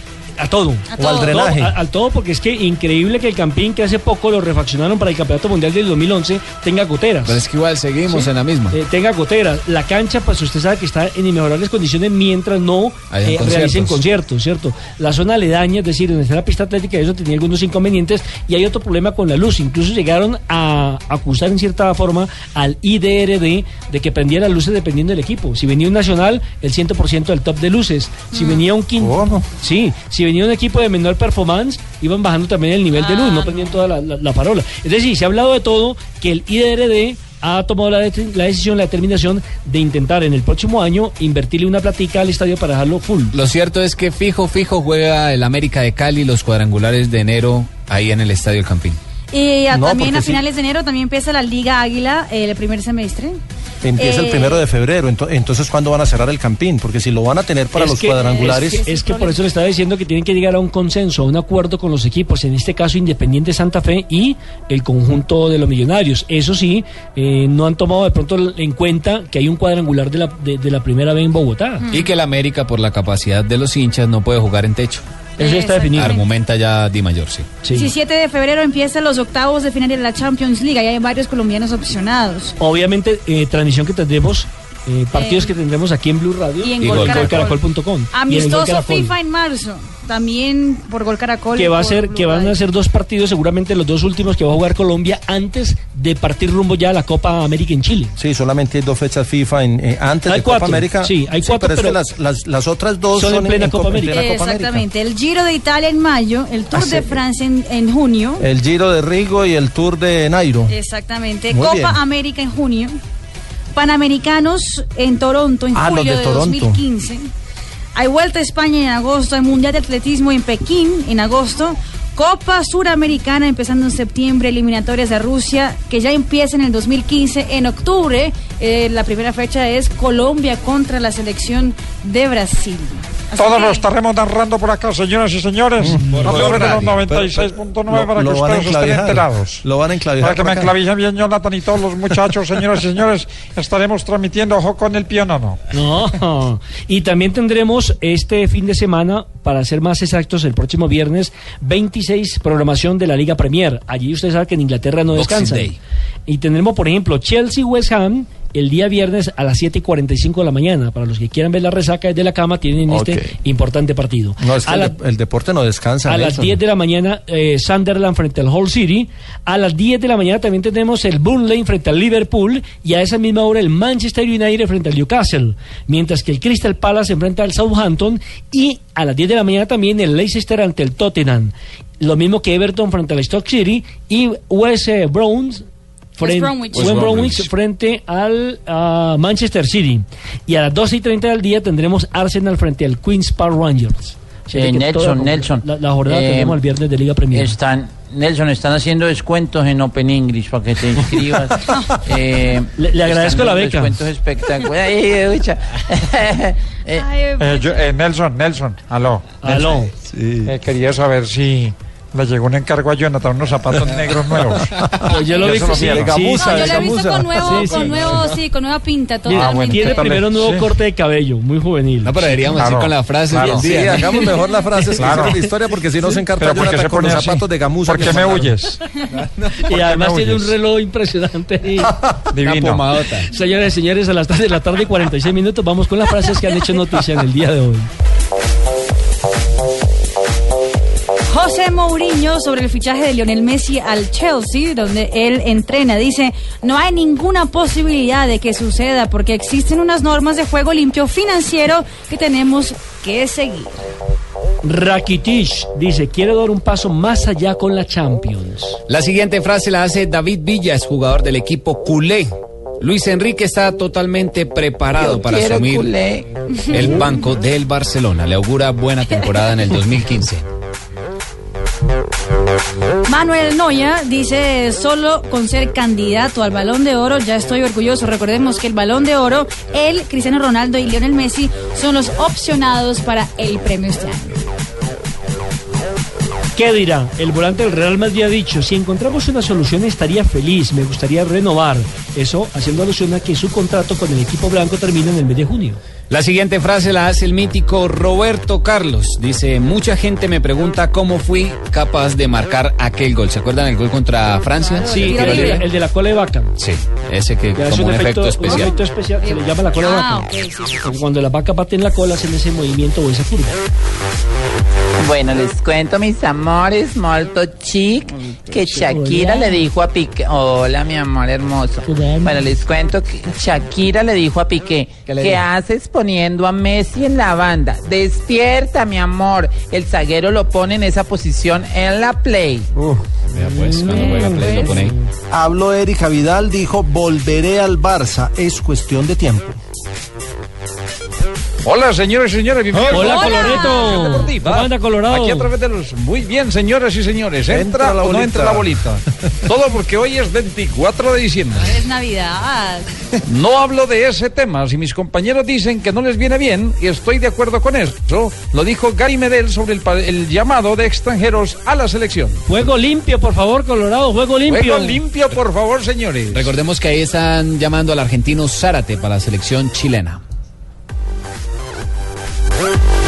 A todo. ¿O al drenaje? No, a- al todo, porque es que increíble que el Campín, que hace poco lo refaccionaron para el Campeonato Mundial del 2011, tenga goteras. Pero es que igual seguimos Sí. en la misma. Eh, tenga goteras. La cancha, pues usted sabe que está en inmejorables condiciones mientras no eh, conciertos. realicen conciertos, ¿cierto? La zona aledaña, es decir, donde está la pista atlética, eso tenía algunos inconvenientes y hay otro problema con la luz. Incluso llegaron a acusar en cierta forma al IDRD de que prendía las luces dependiendo del equipo. Si venía un nacional, el 100% del top de luces. Si venía un quinto. Sí, si venía un equipo de menor performance, iban bajando también el nivel de luz, no prendían toda la, la, la farola. Es decir, se ha hablado de todo que el IDRD ha tomado la, de- la decisión, la determinación de intentar en el próximo año invertirle una platica al estadio para dejarlo full. Lo cierto es que fijo, fijo juega el América de Cali los cuadrangulares de enero ahí en el Estadio El Campín. Y a- No, también a sí. finales de enero también empieza la Liga Águila, eh, el primer semestre. Empieza el Eh, primero de febrero, ento- entonces ¿cuándo van a cerrar el campín? Porque si lo van a tener para los que- cuadrangulares... Es que, es que por eso le estaba diciendo que tienen que llegar a un consenso, a un acuerdo con los equipos, en este caso Independiente Santa Fe y el conjunto de los millonarios. Eso sí, eh, no han tomado de pronto en cuenta que hay un cuadrangular de la, de, de la primera vez en Bogotá. Y que el América, por la capacidad de los hinchas, no puede jugar en techo. Eso está definido. Argumenta ya Di Mayor, sí. 17 de febrero empiezan los octavos de final de la Champions League. Ahí hay varios colombianos opcionados. Obviamente, eh, transmisión que tendremos, eh, partidos Eh, que tendremos aquí en Blue Radio y en Gol Caracol. golcaracol.com. Y en Gol Amistoso. FIFA en marzo. También por Gol Caracol. que va a ser Blue que van Radio. a ser dos partidos seguramente los dos últimos que va a jugar Colombia antes de partir rumbo ya a la Copa América en Chile Sí, solamente hay dos fechas FIFA en, eh, antes Hay de Copa cuatro, América. sí, hay cuatro, pero, es que pero las, las, las otras dos son son, en plena Copa en América. plena Copa América. Exactamente. El Giro de Italia en mayo, el Tour Ah, de sí. Francia en, en junio. El Giro de Rigo y el Tour de Nairo. Exactamente. Muy Copa bien. América en junio. Panamericanos en Toronto en Ah, julio de de, Toronto. 2015. Hay Vuelta a España en agosto. Hay Mundial de Atletismo en Pekín en agosto. Copa Suramericana empezando en septiembre, eliminatorias de Rusia que ya empieza en el 2015. En octubre, eh, la primera fecha es Colombia contra la selección de Brasil. Así Todo que- lo estaremos narrando por acá, señoras y señores. Por a través de los radio. 96.9 para que lo a ustedes estén enterados. Lo van a enclavijar Para que me acá. enclavillen bien Jonathan y todos los muchachos, señoras y señores, estaremos transmitiendo Ojo con el Pionono. No. Y también tendremos este fin de semana, para ser más exactos, el próximo viernes, 26 programación de la Liga Premier. Allí usted sabe que en Inglaterra no Boxing descansan. Day. Y tendremos, por ejemplo, Chelsea-West Ham el día viernes a las 7 y 45 de la mañana. Para los que quieran ver la resaca desde la cama, tienen este importante partido. No, es que a el, la- de- el deporte no descansa. a las Nelson. 10 de la mañana, eh, Sunderland frente al Hull City. A las 10 de la mañana también tenemos el Burnley frente al Liverpool. Y a esa misma hora el Manchester United frente al Newcastle. Mientras que el Crystal Palace enfrenta al Southampton. Y a las 10 de la mañana también el Leicester ante el Tottenham. Lo mismo que Everton frente al Stoke City. Y West Browns. Frente, Bromwich. West Bromwich frente al Manchester City. Y a las 12 y 30 del día tendremos Arsenal frente al Queen's Park Rangers. Eh, Nelson, la- Nelson. La, la jornada Eh, tenemos el viernes de Liga Premier. Están, Nelson, están haciendo descuentos en Open English para que te inscribas. Eh, Le- le agradezco la beca. Descuentos espectaculares. Eh, Eh, eh, Nelson, Nelson, aló. Aló. Eh, quería saber si le llegó un encargo a Jonathan, unos zapatos negros nuevos. Pues yo lo Ya vi se que sí, sí, No, sí. yo lo he visto con nuevo, Sí, sí. con nuevo, sí, con nueva pinta, totalmente. tiene primero un nuevo Sí. corte de cabello, muy juvenil. No, pero deberíamos Claro, decir con la frase claro. del Sí, día. hagamos mejor la frase que Claro. la historia porque si no se encarta Pero ¿por qué Jonathan se con los así? zapatos de gamuza. ¿Por qué me huyes? Y además tiene un reloj impresionante. ahí. Divino. Señores y señores, a las 3 de la tarde y 46 minutos vamos con las frases que han hecho noticia en el día de hoy. José Mourinho sobre el fichaje de Lionel Messi al Chelsea, donde él entrena, dice, no hay ninguna posibilidad de que suceda porque existen unas normas de juego limpio financiero que tenemos que seguir. Rakitic dice, quiero dar un paso más allá con la Champions. La siguiente frase la hace David Villa, es jugador del equipo culé. Luis Enrique está totalmente preparado Yo para asumir culé. el banco del Barcelona. Le augura buena temporada en el 2015. Manuel Noya dice, solo con ser candidato al Balón de Oro ya estoy orgulloso. Recordemos que el Balón de Oro, él, Cristiano Ronaldo y Lionel Messi son los opcionados para el premio este año. ¿Qué dirá? El volante del Real Madrid ha dicho, si encontramos una solución estaría feliz, me gustaría renovar. Eso haciendo alusión a que su contrato con el equipo blanco termina en el mes de junio. La siguiente frase la hace el mítico Roberto Carlos. Dice, mucha gente me pregunta cómo fui capaz de marcar aquel gol. ¿Se acuerdan el gol contra Francia? Sí, el de, la, el de la cola de vaca. Sí, ese que como un un efecto efecto, un especial. efecto especial, se le llama la cola de Ah, vaca. sí, sí. Cuando las vacas baten la cola hacen ese movimiento o esa curva. Bueno, les cuento, mis amores, molto chic, que Shakira le dijo a Piqué, hola mi amor hermoso. Bueno, les cuento que Shakira le dijo a Piqué, ¿Qué haces poniendo a Messi en la banda? Despierta, mi amor. El zaguero lo pone en esa posición en la play. Vea pues, cuando juega play lo pone ahí. Habló Erika Vidal, dijo, volveré al Barça, es cuestión de tiempo. Hola, señores y señores, bienvenidos. Hola, a la Coloreto. Deportiva. ¿Cómo anda, Colorado? Aquí a través de los... Muy bien, señoras y señores. ¿Entra, Entra la o no bolita. entra la bolita? Todo porque hoy es 24 de diciembre. Es Navidad. No hablo de ese tema. Si mis compañeros dicen que no les viene bien, y estoy de acuerdo con eso, lo dijo Gary Medel sobre el, el llamado de extranjeros a la selección. Juego limpio, por favor, Colorado, juego limpio. Juego limpio, por favor, señores. Recordemos que ahí están llamando al argentino Zárate para la selección chilena. Hey.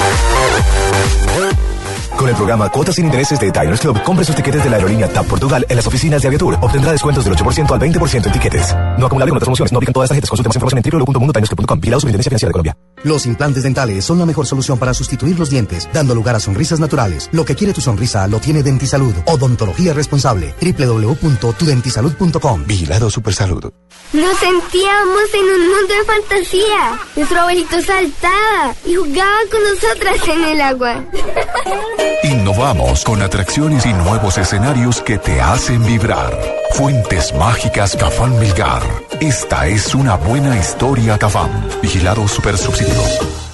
Con el programa Cuotas sin Intereses de Diners Club, compre sus tiquetes de la aerolínea TAP Portugal en las oficinas de Aviatur. Obtendrá descuentos del 8% al 20% en tiquetes. No acumulable con otras promociones. No aplican todas las tarjetas. Consulte más información en www.mundotinersclub.com. Vigilado Superintendencia Financiera de Colombia. Los implantes dentales son la mejor solución para sustituir los dientes, dando lugar a sonrisas naturales. Lo que quiere tu sonrisa lo tiene Dentisalud. Odontología responsable. www.tudentisalud.com. Vigilado Supersalud. Nos sentíamos en un mundo de fantasía. Nuestro abuelito saltaba y jugaba con nosotras en el agua. Innovamos con atracciones y nuevos escenarios que te hacen vibrar. Fuentes Mágicas Cafán Melgar. Esta es una buena historia Cafán. Vigilado Super Subsidio.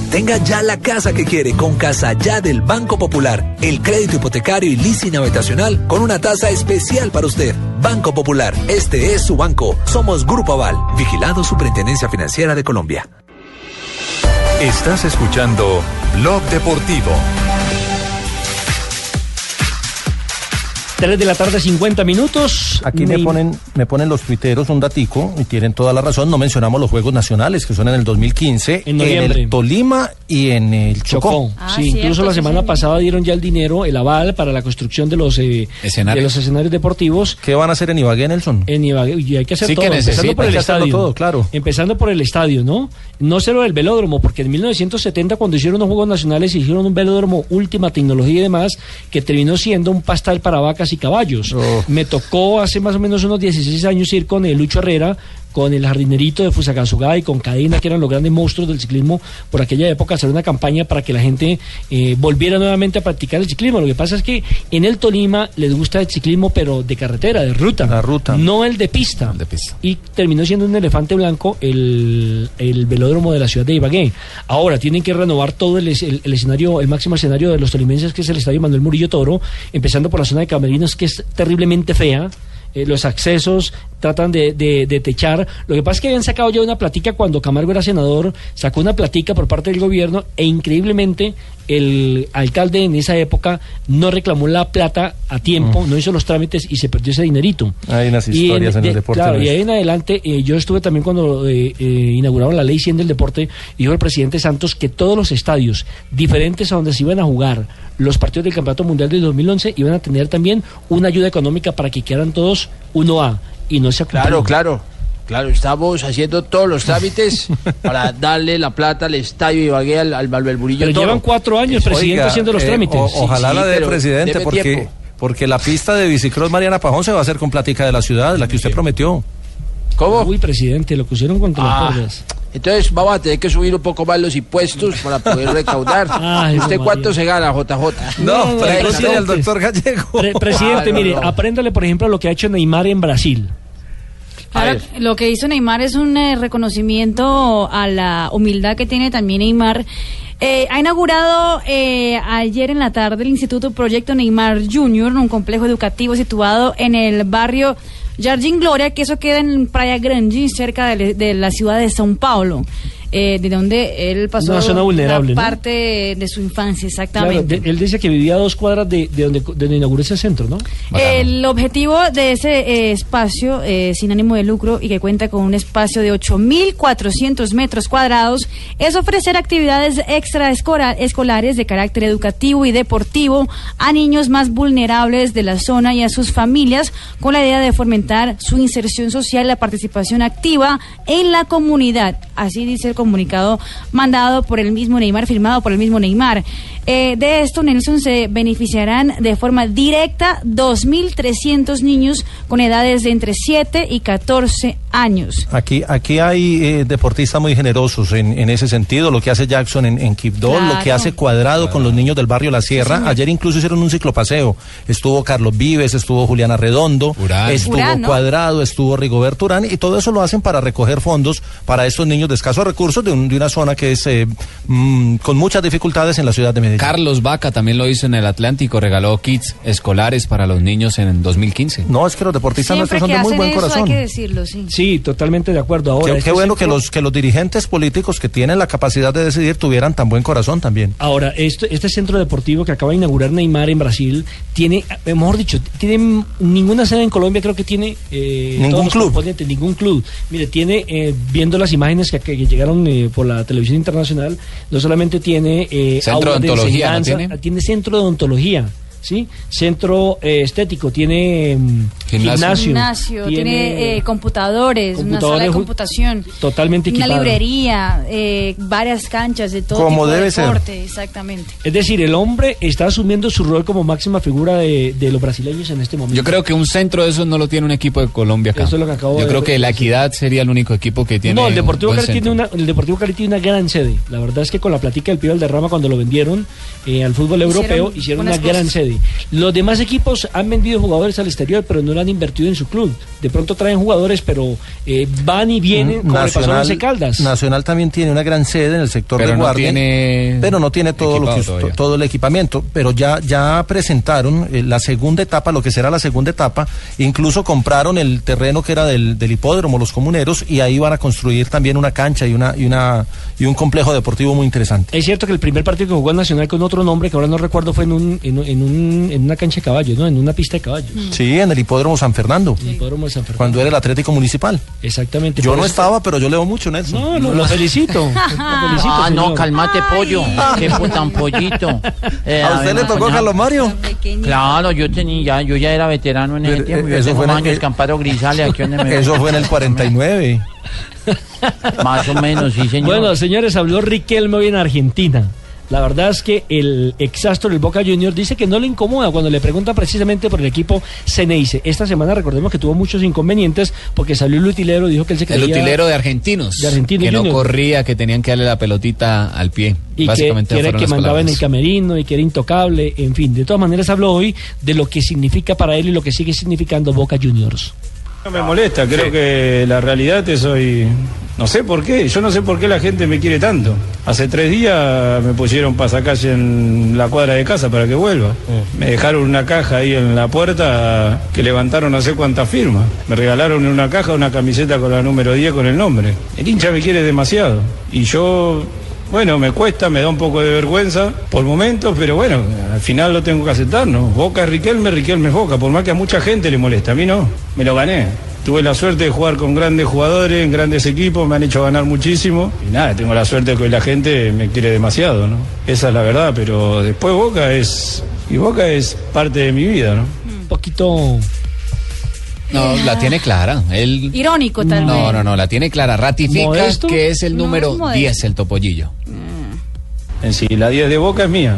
Tenga ya la casa que quiere con Casa Ya del Banco Popular. El crédito hipotecario y leasing habitacional con una tasa especial para usted. Banco Popular, este es su banco. Somos Grupo Aval, vigilado Superintendencia Financiera de Colombia. Estás escuchando Blog Deportivo. 3 de la tarde, 50 minutos. Aquí me Me- ponen, me ponen los tuiteros un datico y tienen toda la razón. No mencionamos los Juegos Nacionales que son en el 2015 En noviembre. el Tolima y en el Chocó. Chocó. sí, incluso la semana pasada dieron ya el dinero, el aval para la construcción de los eh, Escenarios. de los escenarios deportivos. ¿Qué van a hacer en Ibagué, Nelson? En Ibagué, y hay que hacer Sí que todo, empezando necesita, por el que estadio. todo, claro. Empezando por el estadio, ¿no? No solo el velódromo, porque en 1970 cuando hicieron los Juegos Nacionales hicieron un velódromo última tecnología y demás que terminó siendo un pastal para vacas y caballos. Me tocó hace más o menos unos 16 años ir con el Lucho Herrera con el jardinerito de Fusagasugá y con Cadena, que eran los grandes monstruos del ciclismo por aquella época, hacer una campaña para que la gente eh, volviera nuevamente a practicar el ciclismo. Lo que pasa es que en el Tolima les gusta el ciclismo, pero de carretera, de ruta. La ruta. No el de pista. Y terminó siendo un elefante blanco el, el velódromo de la ciudad de Ibagué. Ahora tienen que renovar todo el- el escenario, el máximo escenario de los tolimenses, que es el estadio Manuel Murillo Toro, empezando por la zona de Camerinos, que es terriblemente fea. Eh, los accesos tratan de, de- de techar. Lo que pasa es que habían sacado ya una platica cuando Camargo era senador, sacó una platica por parte del gobierno e increíblemente el alcalde en esa época no reclamó la plata a tiempo, no hizo los trámites y se perdió ese dinerito. Hay unas Y historias en, de- el deporte. Claro, y ahí en adelante, eh, yo estuve también cuando eh, eh, inauguraron la ley 100 del deporte, dijo el presidente Santos que todos los estadios diferentes a donde se iban a jugar los partidos del Campeonato Mundial del 2011 iban a tener también una ayuda económica para que quedaran todos 1A y no se ha Claro, claro. Claro, estamos haciendo todos los trámites para darle la plata al estadio Ibagué al, al Valverburillo Pero llevan cuatro años, presidente, Oiga, haciendo los eh, trámites. o- ojalá Sí, la dé presidente porque, tiempo. porque la pista de bicicross Mariana Pajón se va a hacer con plática de la ciudad, la que usted prometió. ¿Cómo? Uy, presidente, lo pusieron contra Ah, las cuerdas. Entonces vamos a tener que subir un poco más los impuestos para poder recaudar. Ay, ¿Usted no, cuánto se gana, JJ? No, Presidente. al doctor Gallego. presidente, Ah, no, mire, no. apréndale, por ejemplo, lo que ha hecho Neymar en Brasil. Claro, lo que hizo Neymar es un eh, reconocimiento a la humildad que tiene también Neymar. Eh, ha inaugurado eh, ayer en la tarde el Instituto Proyecto Neymar Junior, un complejo educativo situado en el barrio Jardim Gloria, que eso queda en Praia Grande, cerca de, de la ciudad de São Paulo. Eh, de donde él pasó Una zona vulnerable, la ¿no? parte de, de su infancia, Claro, exactamente. de- él dice que vivía a dos cuadras de, de donde, de donde inauguró ese centro, ¿no? El objetivo de ese eh, espacio eh, sin ánimo de lucro y que cuenta con un espacio de 8.400 metros cuadrados es ofrecer actividades extraescolares de carácter educativo y deportivo a niños más vulnerables de la zona y a sus familias con la idea de fomentar su inserción social y la participación activa en la comunidad. Así dice el comunicado mandado por el mismo Neymar, firmado por el mismo Neymar. Eh, de esto, Nelson, se beneficiarán de forma directa 2.300 niños con edades de entre 7 y 14 años. Aquí, aquí hay eh, deportistas muy generosos en, en ese sentido, lo que hace Jackson en, en Quibdó, lo que hace Cuadrado con los niños del barrio La Sierra. Ayer incluso hicieron un ciclopaseo. Estuvo Carlos Vives, estuvo Juliana Redondo, estuvo Urán, ¿no? Cuadrado, estuvo Rigoberto Urán, y todo eso lo hacen para recoger fondos para estos niños de escasos recursos de, un- de una zona que es eh, mm, con muchas dificultades en la ciudad de Medellín. Carlos Vaca también lo hizo en el Atlántico, regaló kits escolares para los niños en 2015. No, es que los deportistas Siempre que hacen eso hay que decirlo, sí. Sí, totalmente de acuerdo. Ahora, Qué, este qué bueno que los, que los dirigentes políticos que tienen la capacidad de decidir tuvieran tan buen corazón también. Ahora, esto, este centro deportivo que acaba de inaugurar Neymar en Brasil tiene, eh, mejor dicho, tiene ninguna sede en Colombia, creo que tiene eh, Ningún club. ningún club. Mire, tiene, eh, viendo las imágenes que, que llegaron eh, por la televisión internacional, no solamente tiene eh, Centro de aulas odontología, ¿no enseñanza, tiene? tiene centro de odontología. ¿Sí? Centro eh, estético, tiene mm, Gimnasio. tiene, eh, computadores, una sala de computación, totalmente una equipado. librería, eh, varias canchas de todo Como tipo de debe ser. deporte, exactamente. Es decir, el hombre está asumiendo su rol como máxima figura de, de los brasileños en este momento. Yo creo que un centro de esos no lo tiene un equipo de Colombia acá. Eso es lo que acabo Yo de- creo que la Equidad sería el único equipo que tiene no, el Deportivo Cali tiene una, el Deportivo Cali tiene una gran sede. La verdad es que con la platica del Pío Derrama cuando lo vendieron eh, al fútbol Hicieron europeo hicieron una gran cosas. Los demás equipos han vendido jugadores al exterior, pero no lo han invertido en su club. De pronto traen jugadores, pero eh, van y vienen como le pasó a Once Caldas. Nacional también tiene una gran sede en el sector Pero de no guardia, tiene pero no tiene todo lo que todavía. todo el equipamiento, pero ya ya presentaron eh, la segunda etapa, lo que será la segunda etapa, incluso compraron el terreno que era del, del hipódromo los comuneros y ahí van a construir también una cancha y una y una y un complejo deportivo muy interesante. Es cierto que el primer partido que jugó el Nacional con otro nombre, que ahora no recuerdo, fue en, un, en, un- en, un- en una cancha de caballos, ¿no? En una pista de caballos. Sí, en el hipódromo San Fernando. En el hipódromo de San Fernando. Cuando era el Atlético Municipal. Exactamente. Yo no eso- estaba, pero yo leo mucho, Nelson. No, lo, lo felicito. Lo felicito, Ah, no, calmate, pollo. Qué putan pollito. Eh, ¿A usted le tocó coñac. Carlos Mario? Claro, yo tenía, ya, yo ya era veterano en ese Pero, tiempo. eh, Yo eso tengo fue en el- años que Amparo Grisales aquí donde me Eso fue en el 49. Más o menos, sí, señor. Bueno, señores, habló Riquelme hoy en Argentina. La verdad es que el exastro del Boca Juniors dice que no le incomoda cuando le pregunta precisamente por el equipo Ceneice. Esta semana recordemos que tuvo muchos inconvenientes porque salió el utilero dijo que él se El utilero de argentinos. De Argentinos que no corría, que tenían que darle la pelotita al pie. y que, Básicamente que era que mandaba en el camerino y que era intocable, en fin. De todas maneras habló hoy de lo que significa para él y lo que sigue significando Boca Juniors. No me molesta, creo que la realidad es hoy. No sé por qué, yo no sé por qué la gente me quiere tanto. Hace tres días me pusieron pasacalle en la cuadra de casa para que vuelva. Me dejaron una caja ahí en la puerta que levantaron no sé cuántas firmas. Me regalaron en una caja una camiseta con la número 10 con el nombre. El hincha me quiere demasiado. Y yo bueno, me cuesta, me da un poco de vergüenza por momentos, pero bueno, al final lo tengo que aceptar, ¿no? Boca es Riquelme, Riquelme es Boca, por más que a mucha gente le molesta, a mí no, me lo gané. Tuve la suerte de jugar con grandes jugadores, en grandes equipos, me han hecho ganar muchísimo. Y nada, tengo la suerte de que la gente me quiere demasiado, ¿no? Esa es la verdad, pero después Boca es... Y Boca es parte de mi vida, ¿no? Un poquito... No, la tiene clara. Él... Irónico, tal No, vez. no, no, la tiene clara. Ratifica ¿Modesto? que es el No, número modesto. 10, el topollillo. En sí, la 10 de Boca es mía.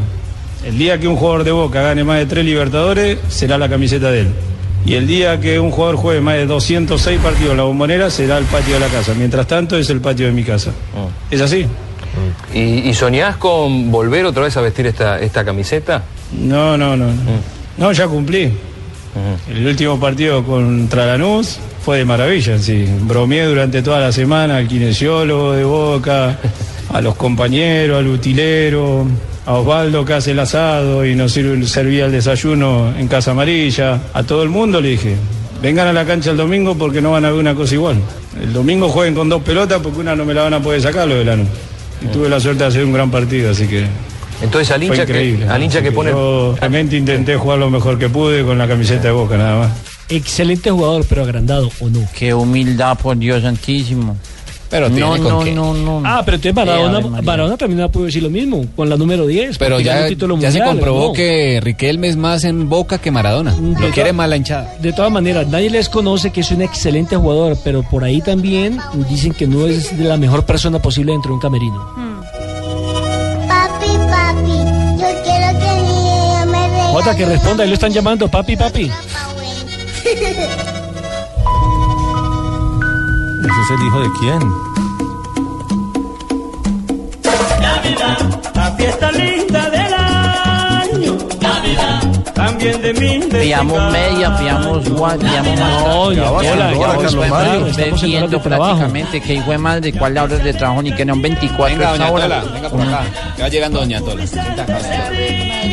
El día que un jugador de Boca gane más de tres Libertadores, será la camiseta de él. Y el día que un jugador juegue más de 206 partidos en la bombonera, será el patio de la casa. Mientras tanto, es el patio de mi casa. ¿Es así? ¿Y, y soñás con volver otra vez a vestir esta, esta camiseta? No, no, no. No, ya cumplí. El último partido contra Lanús fue de maravilla, sí. Bromeé durante toda la semana al kinesiólogo de Boca, a los compañeros, al utilero, a Osvaldo que hace el asado y nos sirve- servía el desayuno en Casa Amarilla. A todo el mundo le dije, vengan a la cancha el domingo porque no van a ver una cosa igual. El domingo jueguen con dos pelotas porque una no me la van a poder sacar, lo de Lanús. Y tuve la suerte de hacer un gran partido, así que... Entonces al hincha, que, increíble. al hincha que pone... Yo realmente intenté jugar lo mejor que pude con la camiseta de Boca, nada más. Excelente jugador, pero agrandado o no. Qué humildad, por Dios santísimo. Pero No, tiene con no, qué. no, no. Ah, pero entonces Maradona, Maradona también pudo decir lo mismo, con la número 10. Pero ya, título ya se comprobó ¿no? que Riquelme es más en Boca que Maradona. Lo De quiere to- más la hinchada. De todas maneras, nadie les conoce que es un excelente jugador, pero por ahí también dicen que no es de la mejor persona posible dentro de un camerino. Papi, papi, yo quiero que mi me. Otra que responda, ahí lo están llamando, papi, papi. es el hijo de quién? Navidad, la fiesta linda del año. También de mí. Fiamos media, fiamos guay, fiamos No, ya, Ahora, hola, Mario, estamos viendo prácticamente que hijo de madre, cuál la hora de trabajo, ni que no 24 Venga, doña. Tola, venga por acá. Ya va llegando doña Tola.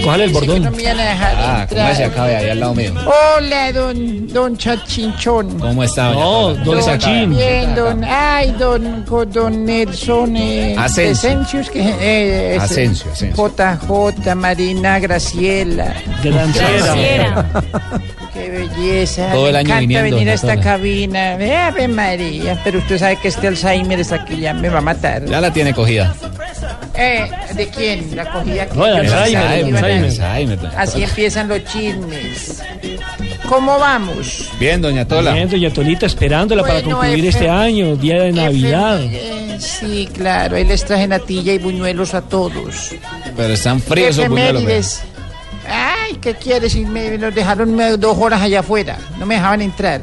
Cójale el bordón. No me van a dejar Ah. ¿cómo se acaba ahí al lado mío? Hola, don, don Chachinchón. ¿Cómo está, doña No, don. Chachín. Bien, don, ay, don, don Nelson eh, Asensio. Asensio, que, eh, Asensio. JJ, Marina Graciela. Granciera. Qué belleza. Todo el Me año encanta viniendo, venir a esta Tola. cabina. Ave María. Pero usted sabe que este Alzheimer es aquí, ya me va a matar. Ya la tiene cogida. Eh, ¿De quién? La cogida que No, no Alzheimer, Así empiezan los chismes. ¿Cómo vamos? Bien, doña Tola. Bien, doña Tolita, esperándola para Bueno, concluir este año, día de Navidad. Eh, sí, claro, ahí les traje natilla y buñuelos a todos. Pero están fríos esos buñuelos. Efemérides. Ay, ¿qué quieres? Y me nos dejaron dos horas allá afuera. No me dejaban entrar.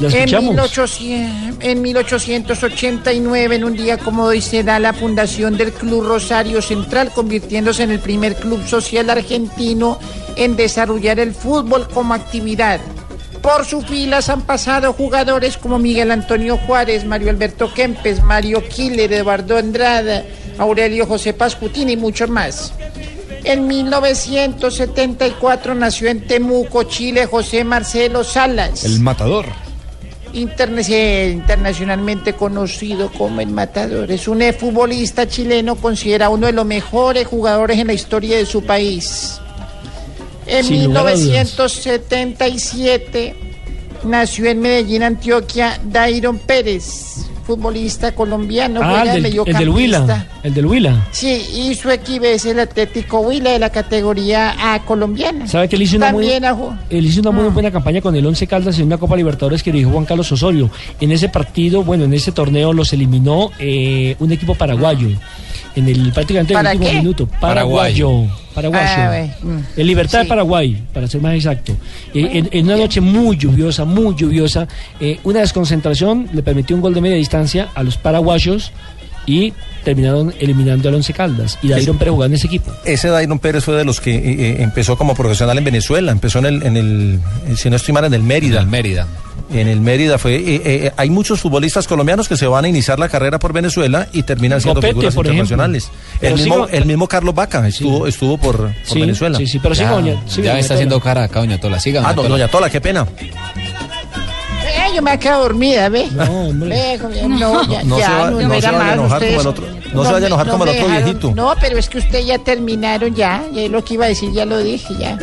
En, escuchamos. 1800 en 1889, en un día como hoy, se da la fundación del Club Rosario Central, convirtiéndose en el primer club social argentino en desarrollar el fútbol como actividad. Por sus filas han pasado jugadores como Miguel Antonio Juárez, Mario Alberto Kempes, Mario Killer, Eduardo Andrada, Aurelio José Pascutín y muchos más. En 1974 nació en Temuco, Chile, José Marcelo Salas. El matador. Interne- internacionalmente conocido como el Matador. Es un futbolista chileno considerado uno de los mejores jugadores en la historia de su país. En Sin lugar a dudas. 1977 nació en Medellín, Antioquia, Dairon Pérez, futbolista colombiano, Ah, el de del, el del mediocampista. Huila. El del Huila. Sí, y su equipo es el Atlético Huila de la categoría A colombiana. ¿Sabe que él hizo una muy, También a él hizo una Ah. muy buena campaña con el Once Caldas en una Copa Libertadores que dirigió Juan Carlos Osorio? En ese partido, bueno, en ese torneo los eliminó eh, un equipo paraguayo. En el prácticamente el ¿Para último qué? minuto. Paraguayo. Paraguayo. Ah, mm. En Libertad Sí. de Paraguay, para ser más exacto. Eh, en, en una noche muy lluviosa, muy lluviosa, eh, una desconcentración le permitió un gol de media distancia a los paraguayos y terminaron eliminando al Once Caldas. Y Dairon Pérez jugando en ese equipo. Ese Dairon Pérez fue de los que eh, empezó como profesional en Venezuela, empezó en el, en el si no estoy mal, en el Mérida. Mérida. En el Mérida fue. eh, eh, hay muchos futbolistas colombianos que se van a iniciar la carrera por Venezuela y terminan siendo Copete, figuras por ejemplo. internacionales. El mismo, sigo- el mismo Carlos Vaca estuvo, estuvo por, por Sí, Venezuela. sí, sí, pero siga, Ya, doña- ya doña está haciendo cara acá, doña Tola. Siga, Ah, doña no, Tola. doña Tola, qué pena. Eh, yo me he quedado dormida, ¿ve? No, hombre. No, ya, No se ya, va- no, no me se da vaya a enojar como el otro- no se vaya a me- enojar como el me otro dejaron- viejito. No, pero es que ustedes ya terminaron ya. Ya lo que iba a decir ya lo dije, ya.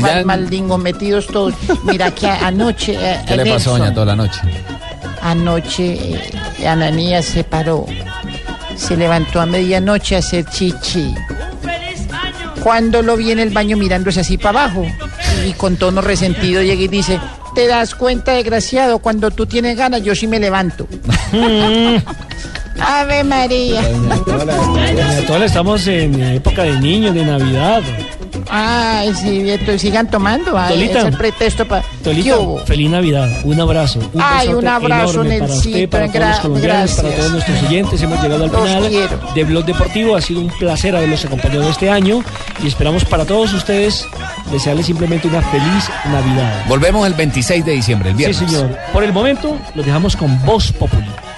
Mal, maldingos metidos todos. Mira que anoche... eh, ¿Qué le pasó, Nelson, doña Tola, anoche? Anoche eh, Ananías se paró. Se levantó a medianoche a hacer chichi. Cuando lo vi en el baño mirándose así para abajo y con tono resentido llega y dice, ¿te das cuenta, desgraciado? Cuando tú tienes ganas, yo sí me levanto. Ave María. Doña Tola, estamos en época de niños, de Navidad. Ay, sí, esto, sigan tomando. Ay, Tolita. es el pretexto para... Tolita, feliz Navidad, un abrazo. Un Ay, un abrazo, enorme para usted, para todos los colombianos, para todos nuestros oyentes. Hemos llegado al Los final quiero. de Blog Deportivo. Ha sido un placer haberlos acompañado este año y esperamos para todos ustedes desearles simplemente una feliz Navidad. Volvemos el 26 de diciembre, el viernes. Sí, señor. Por el momento, los dejamos con Voz Popular.